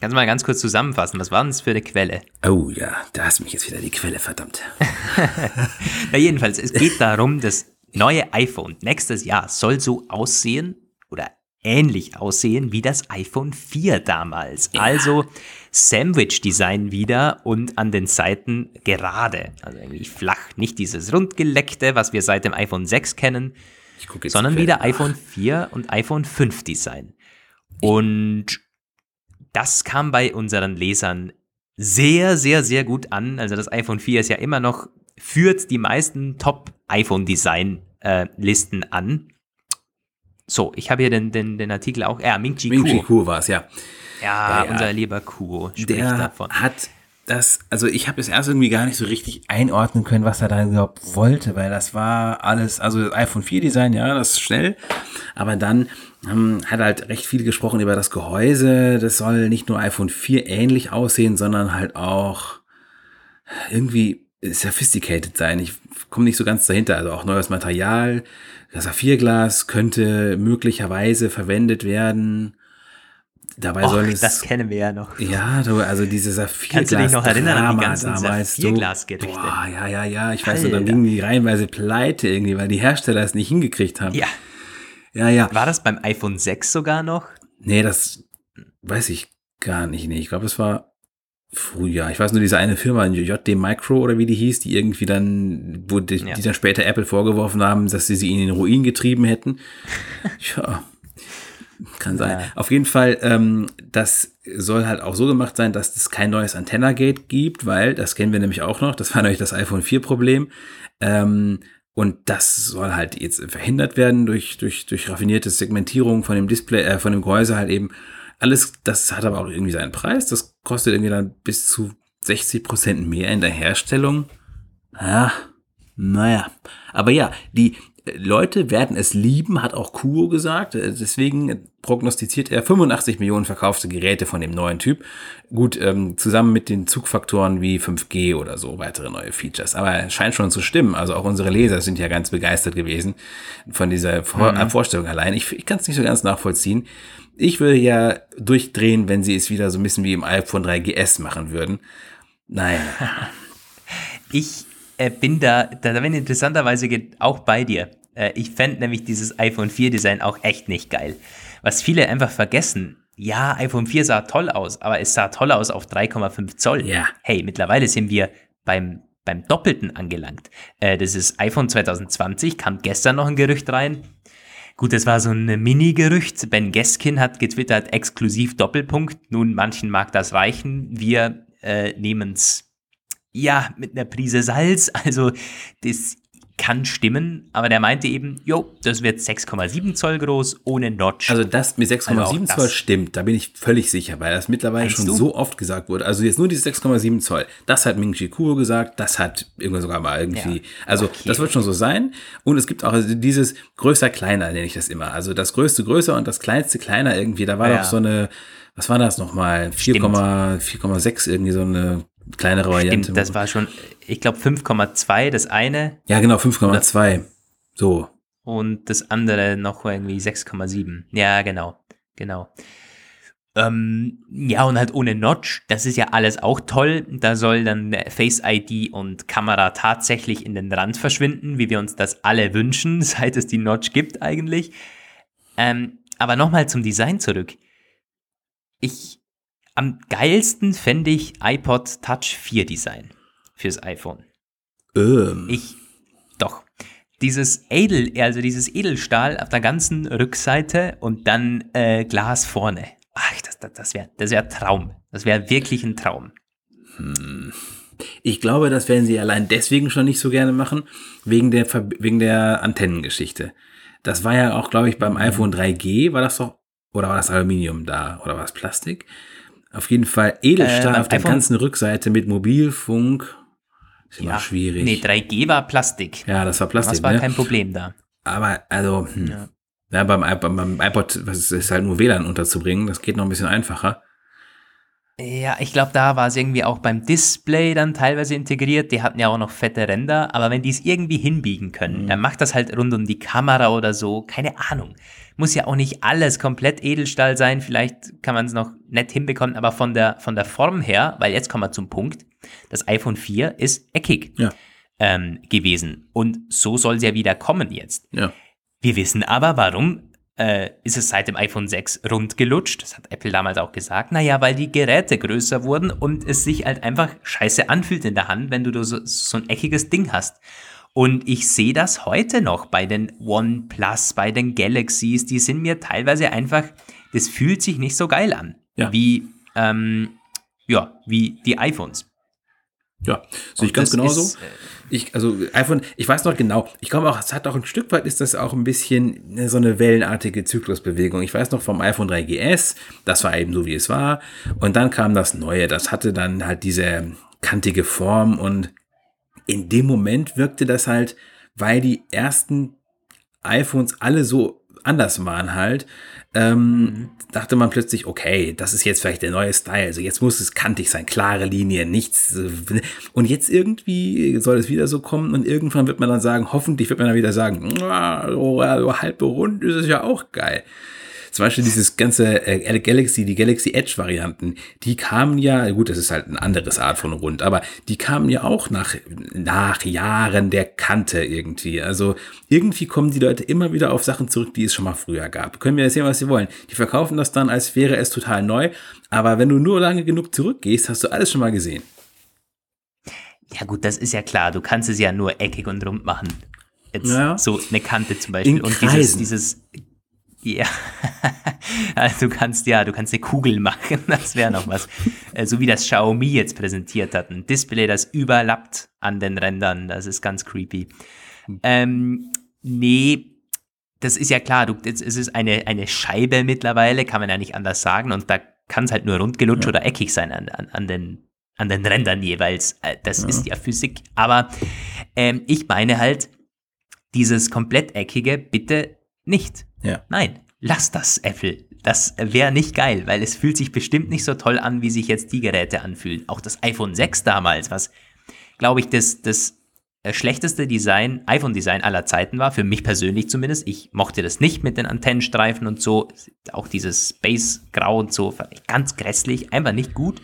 Kannst du mal ganz kurz zusammenfassen, was war denn das für eine Quelle? Oh ja, da hast mich jetzt wieder die Quelle, verdammt. Na jedenfalls, es geht darum, das neue iPhone nächstes Jahr soll so aussehen oder ähnlich aussehen wie das iPhone 4 damals. Ja. Also Sandwich-Design wieder und an den Seiten gerade. Also irgendwie flach, nicht dieses rundgeleckte, was wir seit dem iPhone 6 kennen, sondern wieder iPhone 4 und iPhone 5 Design. Und das kam bei unseren Lesern sehr, sehr, sehr gut an. Also das iPhone 4 ist ja immer noch, führt die meisten Top-iPhone-Design-Listen an. So, ich habe hier den, den, den Artikel auch. Ja, Ming Chi Kuo. Ming Chi Kuo war es, ja. ja. Ja, unser lieber Kuo spricht Der davon. hat das, also ich habe es erst irgendwie gar nicht so richtig einordnen können, was er da überhaupt wollte, weil das war alles, also das iPhone 4 Design, ja, das ist schnell, aber dann ähm, hat halt recht viel gesprochen über das Gehäuse. Das soll nicht nur iPhone 4 ähnlich aussehen, sondern halt auch irgendwie sophisticated sein. Ich komme nicht so ganz dahinter. Also auch neues Material. Das Saphirglas könnte möglicherweise verwendet werden. Dabei Och, soll es. Das kennen wir ja noch. Ja, du, also diese Saphirglas. Kannst du dich noch erinnern an die ganzen Saphirglasgerichte? Boah, ja, ja, ja. Ich weiß noch, dann gingen die reihenweise pleite irgendwie, weil die Hersteller es nicht hingekriegt haben. Ja. Ja, ja. War das beim iPhone 6 sogar noch? Nee, das weiß ich gar nicht. Nee, ich glaube, es war früher. Ich weiß nur, diese eine Firma, JD Micro oder wie die hieß, die irgendwie dann, wo die, ja. die dann später Apple vorgeworfen haben, dass sie sie in den Ruin getrieben hätten. ja. Kann sein. Ja. Auf jeden Fall, ähm, das soll halt auch so gemacht sein, dass es kein neues Antenna-Gate gibt, weil, das kennen wir nämlich auch noch, das war nämlich das iPhone 4-Problem. Ähm, und das soll halt jetzt verhindert werden durch, durch, durch raffinierte Segmentierung von dem Display, äh, von dem Gehäuse halt eben. Alles, das hat aber auch irgendwie seinen Preis. Das kostet irgendwie dann bis zu 60 Prozent mehr in der Herstellung. Ja, naja. Aber ja, die, Leute werden es lieben, hat auch Kuo gesagt. Äh, deswegen prognostiziert er 85 Millionen verkaufte Geräte von dem neuen Typ. Gut, ähm, zusammen mit den Zugfaktoren wie 5G oder so, weitere neue Features. Aber es scheint schon zu stimmen. Also auch unsere Leser sind ja ganz begeistert gewesen von dieser Vor mhm. Vorstellung allein. Ich, ich kann es nicht so ganz nachvollziehen. Ich würde ja durchdrehen, wenn sie es wieder so ein bisschen wie im iPhone 3GS machen würden. Naja. ich äh, bin da, da bin interessanterweise auch bei dir. Äh, ich fände nämlich dieses iPhone 4 Design auch echt nicht geil. Was viele einfach vergessen, ja, iPhone 4 sah toll aus, aber es sah toll aus auf 3,5 Zoll. Ja. Hey, mittlerweile sind wir beim, beim Doppelten angelangt. Äh, das ist iPhone 2020, kam gestern noch ein Gerücht rein. Gut, das war so ein Mini-Gerücht. Ben Geskin hat getwittert, exklusiv Doppelpunkt. Nun, manchen mag das reichen. Wir äh, nehmen es ja mit einer Prise Salz. Also, das kann stimmen, aber der meinte eben, jo, das wird 6,7 Zoll groß, ohne Notch. Also das mit 6,7 also Zoll stimmt, da bin ich völlig sicher, weil das mittlerweile schon du? so oft gesagt wurde. Also jetzt nur diese 6,7 Zoll, das hat Ming Chi Kuo gesagt, das hat irgendwann sogar mal irgendwie, ja. also okay. das wird schon so sein. Und es gibt auch dieses größer, kleiner, nenne ich das immer. Also das größte größer und das kleinste kleiner irgendwie, da war ja. doch so eine, was war das nochmal? 4,6 irgendwie so eine kleinere Variante. Stimmt, das war schon, ich glaube 5,2 das eine. Ja, genau, 5,2. So. Und das andere noch irgendwie 6,7. Ja, genau. Genau. Ähm, ja, und halt ohne Notch, das ist ja alles auch toll. Da soll dann Face ID und Kamera tatsächlich in den Rand verschwinden, wie wir uns das alle wünschen, seit es die Notch gibt eigentlich. Ähm, aber nochmal zum Design zurück. Ich am geilsten fände ich iPod Touch 4 Design fürs iPhone. Ähm. Ich, doch. Dieses Edel, also dieses Edelstahl auf der ganzen Rückseite und dann äh, Glas vorne. Ach, das, das, das wäre das wär Traum. Das wäre wirklich ein Traum. Hm. Ich glaube, das werden sie allein deswegen schon nicht so gerne machen, wegen der, wegen der Antennengeschichte. Das war ja auch, glaube ich, beim mhm. iPhone 3G, war das doch, oder war das Aluminium da, oder war das Plastik? Auf jeden Fall Edelstahl äh, auf der ganzen Rückseite mit Mobilfunk. Ist immer ja, schwierig. Nee, 3G war Plastik. Ja, das war Plastik. Das war ne? kein Problem da. Aber, also, hm. ja. ja. beim, beim, beim iPod was ist halt nur WLAN unterzubringen. Das geht noch ein bisschen einfacher. Ja, ich glaube, da war es irgendwie auch beim Display dann teilweise integriert. Die hatten ja auch noch fette Ränder, aber wenn die es irgendwie hinbiegen können, mhm. dann macht das halt rund um die Kamera oder so. Keine Ahnung. Muss ja auch nicht alles komplett Edelstahl sein. Vielleicht kann man es noch nett hinbekommen, aber von der, von der Form her, weil jetzt kommen wir zum Punkt, das iPhone 4 ist eckig ja. ähm, gewesen. Und so soll es ja wieder kommen jetzt. Ja. Wir wissen aber, warum äh, ist es seit dem iPhone 6 rund gelutscht. Das hat Apple damals auch gesagt. Naja, weil die Geräte größer wurden und es sich halt einfach scheiße anfühlt in der Hand, wenn du so, so ein eckiges Ding hast. Und ich sehe das heute noch bei den OnePlus, bei den Galaxies. Die sind mir teilweise einfach, das fühlt sich nicht so geil an. Ja. Wie, ähm, ja, wie die iPhones. Ja, sehe ich ganz genauso. Ist, äh, ich, also iPhone, ich weiß noch genau, ich glaube auch, es hat auch ein Stück weit ist das auch ein bisschen ne, so eine wellenartige Zyklusbewegung. Ich weiß noch vom iPhone 3GS, das war eben so wie es war. Und dann kam das Neue, das hatte dann halt diese kantige Form und in dem Moment wirkte das halt, weil die ersten iPhones alle so anders waren halt, ähm, mhm. dachte man plötzlich, okay, das ist jetzt vielleicht der neue Style. Also jetzt muss es kantig sein, klare Linien, nichts. Äh, und jetzt irgendwie soll es wieder so kommen und irgendwann wird man dann sagen, hoffentlich wird man dann wieder sagen, oh, halb rund ist es ja auch geil. Zum Beispiel dieses ganze äh, Galaxy, die Galaxy Edge Varianten, die kamen ja, gut, das ist halt ein anderes Art von Rund, aber die kamen ja auch nach, nach Jahren der Kante irgendwie. Also irgendwie kommen die Leute immer wieder auf Sachen zurück, die es schon mal früher gab. Können wir erzählen, was sie wollen. Die verkaufen das dann, als wäre es total neu, aber wenn du nur lange genug zurückgehst, hast du alles schon mal gesehen. Ja gut, das ist ja klar. Du kannst es ja nur eckig und rund machen. Jetzt ja. so eine Kante zum Beispiel. In und dieses, dieses ja, also du kannst ja, du kannst eine Kugel machen, das wäre noch was. Äh, so wie das Xiaomi jetzt präsentiert hat. Ein Display, das überlappt an den Rändern, das ist ganz creepy. Ähm, nee, das ist ja klar, du, es ist eine, eine Scheibe mittlerweile, kann man ja nicht anders sagen. Und da kann es halt nur rundgelutscht ja. oder eckig sein an, an, an, den, an den Rändern jeweils. Äh, das ja. ist ja Physik. Aber ähm, ich meine halt, dieses komplett eckige bitte nicht. Ja. Nein, lass das, Apple. Das wäre nicht geil, weil es fühlt sich bestimmt nicht so toll an, wie sich jetzt die Geräte anfühlen. Auch das iPhone 6 damals, was, glaube ich, das, das äh, schlechteste Design, iPhone-Design aller Zeiten war, für mich persönlich zumindest. Ich mochte das nicht mit den Antennenstreifen und so. Auch dieses Space-Grau und so, ganz grässlich, einfach nicht gut.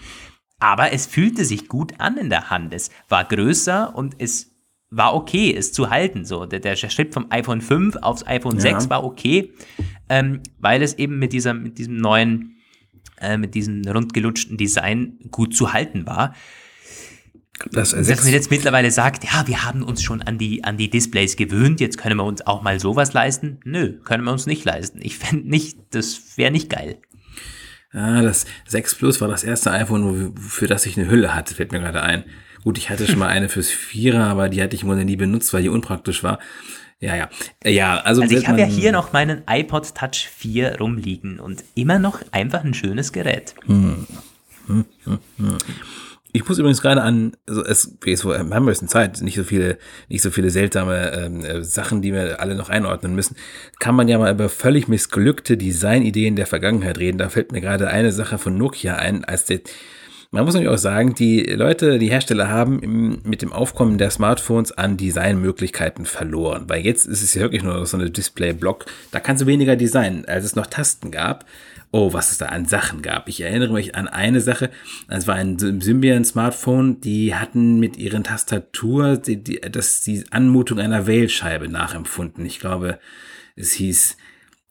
Aber es fühlte sich gut an in der Hand. Es war größer und es war okay, es zu halten. So, der, der Schritt vom iPhone 5 aufs iPhone ja. 6 war okay, ähm, weil es eben mit dieser, mit diesem neuen, äh, mit diesem rundgelutschten Design gut zu halten war. Das dass man jetzt mittlerweile sagt, ja, wir haben uns schon an die, an die Displays gewöhnt, jetzt können wir uns auch mal sowas leisten. Nö, können wir uns nicht leisten. Ich fände nicht, das wäre nicht geil. Ja, das 6 Plus war das erste iPhone, für das ich eine Hülle hatte, fällt mir gerade ein. Gut, ich hatte schon mal eine fürs Vierer, aber die hatte ich Grunde nie benutzt, weil die unpraktisch war. Ja, ja. Ja, also, also ich habe ja hier noch meinen iPod Touch 4 rumliegen und immer noch einfach ein schönes Gerät. Hm. Hm, hm, hm. Ich muss übrigens gerade an, also es, wir haben ein bisschen Zeit, nicht so viele, nicht so viele seltsame ähm, äh, Sachen, die wir alle noch einordnen müssen. Kann man ja mal über völlig missglückte Designideen der Vergangenheit reden. Da fällt mir gerade eine Sache von Nokia ein, als der, man muss natürlich auch sagen, die Leute, die Hersteller haben im, mit dem Aufkommen der Smartphones an Designmöglichkeiten verloren. Weil jetzt ist es ja wirklich nur so eine Display-Block. Da kannst du weniger designen, als es noch Tasten gab oh, was es da an Sachen gab. Ich erinnere mich an eine Sache, es war ein Symbian-Smartphone, die hatten mit ihren Tastatur die, die, das, die Anmutung einer Wählscheibe nachempfunden. Ich glaube, es hieß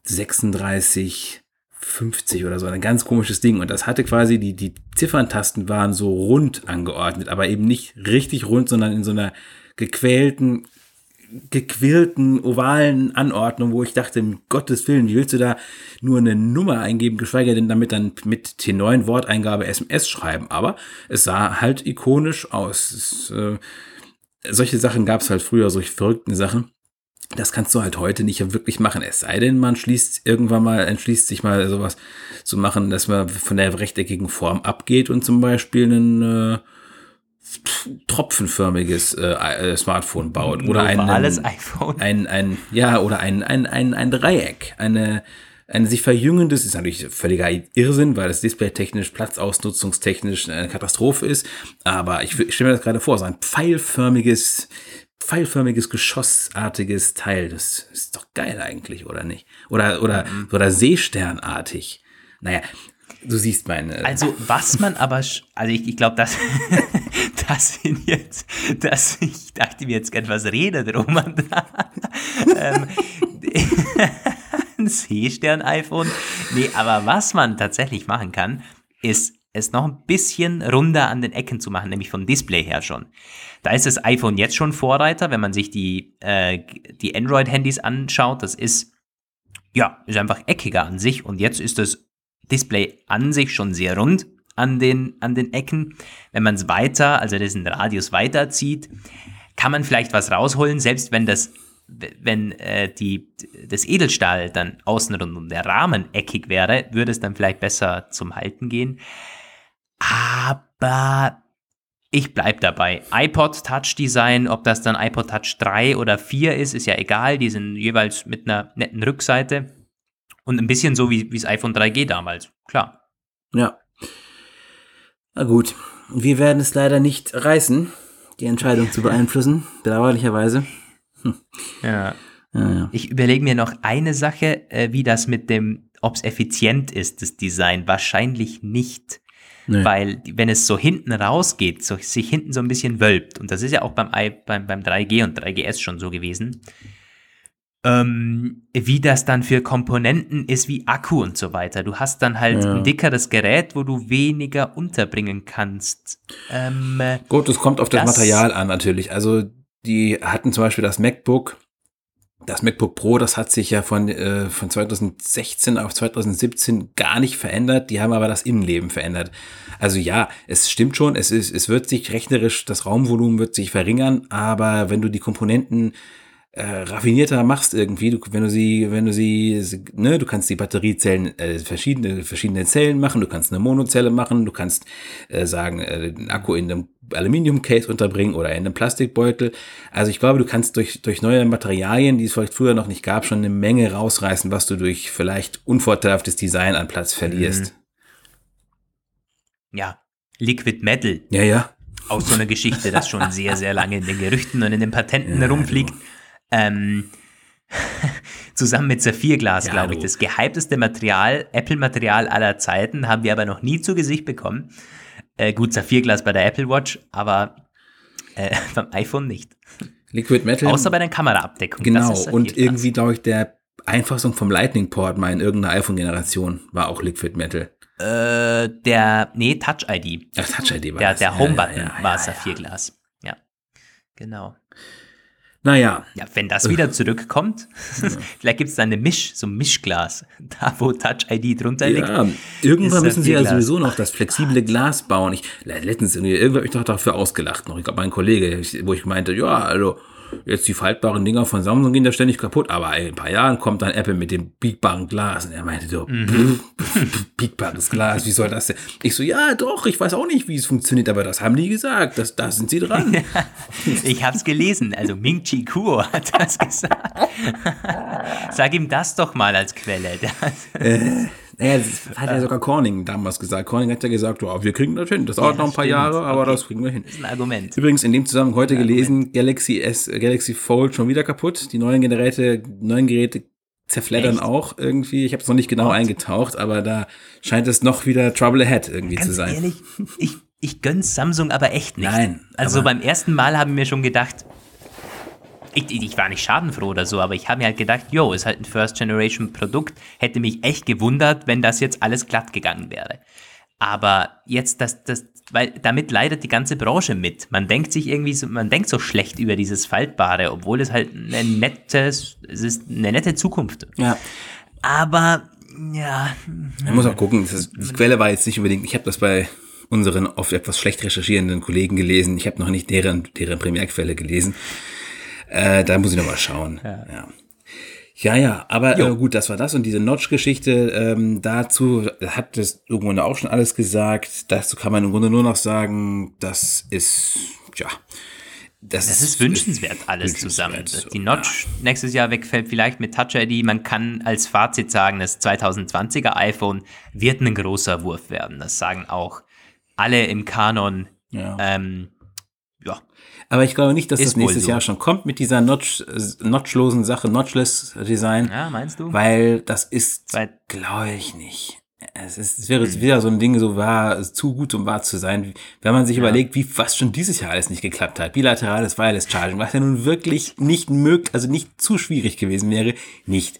36 50 oder so, ein ganz komisches Ding. Und das hatte quasi, die, die Zifferntasten waren so rund angeordnet, aber eben nicht richtig rund, sondern in so einer gequälten gequirlten, ovalen Anordnung, wo ich dachte, um Gottes Willen, wie willst du da nur eine Nummer eingeben, geschweige denn damit dann mit T9 Worteingabe SMS schreiben. Aber es sah halt ikonisch aus. Es, äh, solche Sachen gab es halt früher, solche verrückten Sachen. Das kannst du halt heute nicht wirklich machen. Es sei denn, man schließt irgendwann mal, entschließt sich mal sowas zu machen, dass man von der rechteckigen Form abgeht und zum Beispiel einen äh, tropfenförmiges äh, äh, Smartphone baut oder ein iPhone ein ein ja oder ein ein ein, ein Dreieck eine ein sich verjüngendes ist natürlich völliger Irrsinn, weil das Display technisch, platzausnutzungstechnisch eine Katastrophe ist. Aber ich, ich stelle mir das gerade vor, so ein pfeilförmiges, pfeilförmiges, geschossartiges Teil. Das ist doch geil eigentlich, oder nicht? Oder, oder, oder Seesternartig. Naja, Du siehst meine. Also, was man aber, also ich, ich glaube, das, das sind jetzt, das, ich dachte mir jetzt gern, was redet Roman da? ein Seestern-iPhone. Nee, aber was man tatsächlich machen kann, ist es noch ein bisschen runder an den Ecken zu machen, nämlich vom Display her schon. Da ist das iPhone jetzt schon Vorreiter, wenn man sich die, äh, die Android-Handys anschaut. Das ist, ja, ist einfach eckiger an sich und jetzt ist das Display an sich schon sehr rund an den, an den Ecken. Wenn man es weiter, also diesen Radius weiterzieht, kann man vielleicht was rausholen, selbst wenn das wenn äh, die, das Edelstahl dann außenrum und der Rahmen eckig wäre, würde es dann vielleicht besser zum Halten gehen. Aber ich bleibe dabei. iPod Touch Design, ob das dann iPod Touch 3 oder 4 ist, ist ja egal. Die sind jeweils mit einer netten Rückseite. Und ein bisschen so wie, das iPhone 3G damals, klar. Ja. Na gut, wir werden es leider nicht reißen, die Entscheidung zu beeinflussen, bedauerlicherweise. Hm. Ja. Ja, ja. Ich überlege mir noch eine Sache, äh, wie das mit dem, ob es effizient ist, das Design. Wahrscheinlich nicht. Nee. Weil, wenn es so hinten rausgeht, so, sich hinten so ein bisschen wölbt, und das ist ja auch beim, beim, beim 3G und 3GS schon so gewesen, ähm, wie das dann für Komponenten ist, wie Akku und so weiter. Du hast dann halt ja. ein dickeres Gerät, wo du weniger unterbringen kannst. Ähm, Gut, es kommt auf das, das Material an natürlich. Also die hatten zum Beispiel das MacBook, das MacBook Pro, das hat sich ja von, äh, von 2016 auf 2017 gar nicht verändert. Die haben aber das Innenleben verändert. Also ja, es stimmt schon, es, ist, es wird sich rechnerisch, das Raumvolumen wird sich verringern, aber wenn du die Komponenten äh, raffinierter machst irgendwie, du, wenn du sie, wenn du sie, ne, du kannst die Batteriezellen, äh, verschiedene, verschiedene Zellen machen, du kannst eine Monozelle machen, du kannst äh, sagen, äh, den Akku in einem Aluminiumcase unterbringen oder in einem Plastikbeutel. Also ich glaube, du kannst durch, durch neue Materialien, die es vielleicht früher noch nicht gab, schon eine Menge rausreißen, was du durch vielleicht unvorteilhaftes Design an Platz verlierst. Mhm. Ja, Liquid Metal. Ja, ja. Aus so einer Geschichte, das schon sehr, sehr lange in den Gerüchten und in den Patenten ja, rumfliegt. Du. Ähm, zusammen mit Saphirglas, ja, glaube ich. Das gehypteste Material, Apple-Material aller Zeiten, haben wir aber noch nie zu Gesicht bekommen. Äh, gut, Saphirglas bei der Apple Watch, aber äh, beim iPhone nicht. Liquid Metal. Außer bei der Kameraabdeckung. Genau, und irgendwie, glaube ich, der Einfassung vom Lightning Port mal in irgendeiner iPhone-Generation war auch Liquid Metal. Äh, der, nee, Touch ID. Ach, Touch ID war der, das. Der Home-Button ja, ja, ja, war Saphirglas. Ja, genau. Naja. Ja, wenn das wieder zurückkommt, vielleicht gibt es da eine Misch, so ein Mischglas, da wo Touch ID drunter liegt. Ja, irgendwann müssen sie ja sowieso noch das flexible Glas bauen. Ich, letztens, irgendwann habe ich doch dafür ausgelacht noch. Ich glaube, mein Kollege, wo ich meinte, ja, also, Jetzt die faltbaren Dinger von Samsung gehen da ständig kaputt, aber in ein paar Jahren kommt dann Apple mit dem biegbaren Glas. Und er meinte so, mhm. biegbares Glas, wie soll das denn? Ich so, ja, doch, ich weiß auch nicht, wie es funktioniert, aber das haben die gesagt, das, da sind sie dran. ich habe es gelesen, also Ming Chi Kuo hat das gesagt. Sag ihm das doch mal als Quelle. äh, naja, das hat ja sogar Corning damals gesagt. Corning hat ja gesagt, oh, wir kriegen das hin. Das dauert ja, noch ein paar stimmt. Jahre, aber okay. das kriegen wir hin. Das ist ein Argument. Übrigens, in dem Zusammenhang heute gelesen, Galaxy S, Galaxy Fold schon wieder kaputt. Die neuen Geräte, neuen Geräte zerfleddern Echt? auch irgendwie. Ich habe es noch nicht genau What? eingetaucht, aber da scheint es noch wieder Trouble Ahead irgendwie Ganz zu sein. Ehrlich, ich, ich gönn's Samsung aber echt nicht. Nein. Also beim ersten Mal haben wir schon gedacht, ich, ich, war nicht schadenfroh oder so, aber ich habe mir halt gedacht, yo, ist halt ein First-Generation-Produkt. Hätte mich echt gewundert, wenn das jetzt alles glatt gegangen wäre. Aber jetzt, das, das, weil damit leidet die ganze Branche mit. Man denkt sich irgendwie so, man denkt so schlecht über dieses Faltbare, obwohl es halt eine nette, es ist eine nette Zukunft. Ja. Aber, ja. Man muss auch gucken, ist, die Quelle war jetzt nicht unbedingt, ich habe das bei unseren oft etwas schlecht recherchierenden Kollegen gelesen. Ich habe noch nicht deren, deren Primärquelle gelesen. Äh, da muss ich noch mal schauen. Ja. ja. Ja, ja, aber äh, gut, das war das. Und diese Notch-Geschichte, ähm, dazu hat das irgendwann auch schon alles gesagt. Dazu kann man im Grunde nur noch sagen, das ist, ja. Das, das ist wünschenswert, alles wünschenswert, zusammen. Die Notch ja. nächstes Jahr wegfällt, vielleicht mit Touch ID. Man kann als Fazit sagen, das 2020er iPhone wird ein großer Wurf werden. Das sagen auch alle im Kanon. Ja. Ähm, aber ich glaube nicht, dass ist das nächstes so. Jahr schon kommt mit dieser Notch, notchlosen Sache, Notchless Design. Ja, meinst du? Weil das ist, glaube ich nicht. Es, ist, es wäre hm. wieder so ein Ding, so war zu gut, um wahr zu sein. Wenn man sich ja. überlegt, wie was schon dieses Jahr alles nicht geklappt hat. Bilaterales Wireless Charging, was ja nun wirklich nicht möglich, also nicht zu schwierig gewesen wäre, nicht.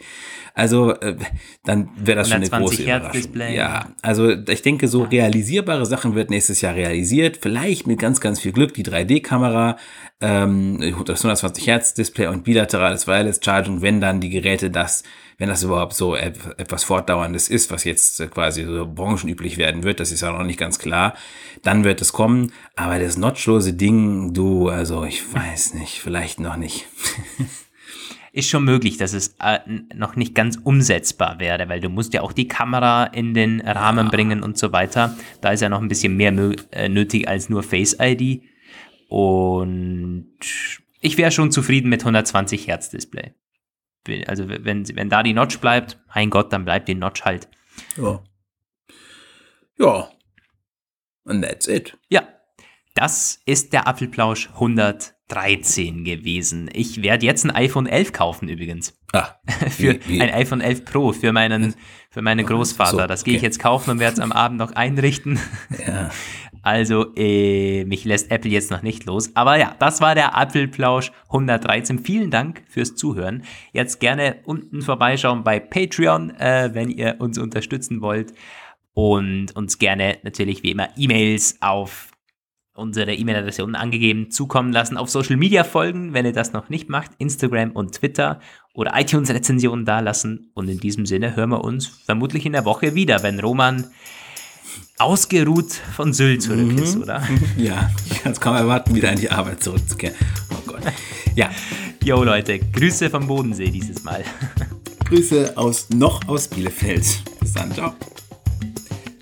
Also äh, dann wäre das schon eine große Überraschung. Ja, also ich denke, so realisierbare Sachen wird nächstes Jahr realisiert. Vielleicht mit ganz, ganz viel Glück die 3D-Kamera, ähm, das 120 Hertz Display und bilaterales Wireless Charging, wenn dann die Geräte das wenn das überhaupt so etwas Fortdauerndes ist, was jetzt quasi so branchenüblich werden wird, das ist ja noch nicht ganz klar, dann wird es kommen. Aber das notchlose Ding, du, also ich weiß nicht, vielleicht noch nicht. ist schon möglich, dass es äh, noch nicht ganz umsetzbar wäre, weil du musst ja auch die Kamera in den Rahmen ja. bringen und so weiter. Da ist ja noch ein bisschen mehr äh, nötig als nur Face ID. Und ich wäre schon zufrieden mit 120 Hertz Display. Also wenn, wenn da die Notch bleibt, mein Gott, dann bleibt die Notch halt. Ja. Ja. And that's it. Ja. Das ist der Apfelplausch 113 gewesen. Ich werde jetzt ein iPhone 11 kaufen übrigens. Ah, für wie, wie? ein iPhone 11 Pro für meinen für meinen Großvater. So, das gehe okay. ich jetzt kaufen und werde es am Abend noch einrichten. Ja. Also äh, mich lässt Apple jetzt noch nicht los. Aber ja, das war der Apfelplausch 113. Vielen Dank fürs Zuhören. Jetzt gerne unten vorbeischauen bei Patreon, äh, wenn ihr uns unterstützen wollt. Und uns gerne natürlich wie immer E-Mails auf unsere E-Mail-Adresse unten angegeben zukommen lassen, auf Social Media folgen, wenn ihr das noch nicht macht, Instagram und Twitter oder iTunes-Rezensionen dalassen. Und in diesem Sinne hören wir uns vermutlich in der Woche wieder, wenn Roman ausgeruht von Sylt zurück mhm. ist, oder? Ja, ich kann es kaum erwarten, wieder in die Arbeit zurückzukehren. Oh Gott. Ja. Jo Leute, Grüße vom Bodensee dieses Mal. Grüße aus noch aus Bielefeld. Bis dann, ciao.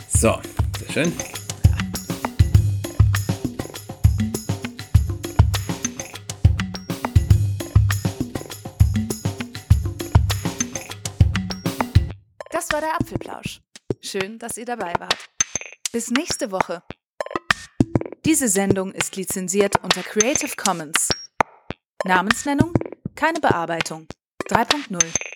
So, sehr schön. war der Apfelplausch. Schön, dass ihr dabei wart. Bis nächste Woche. Diese Sendung ist lizenziert unter Creative Commons. Namensnennung, keine Bearbeitung. 3.0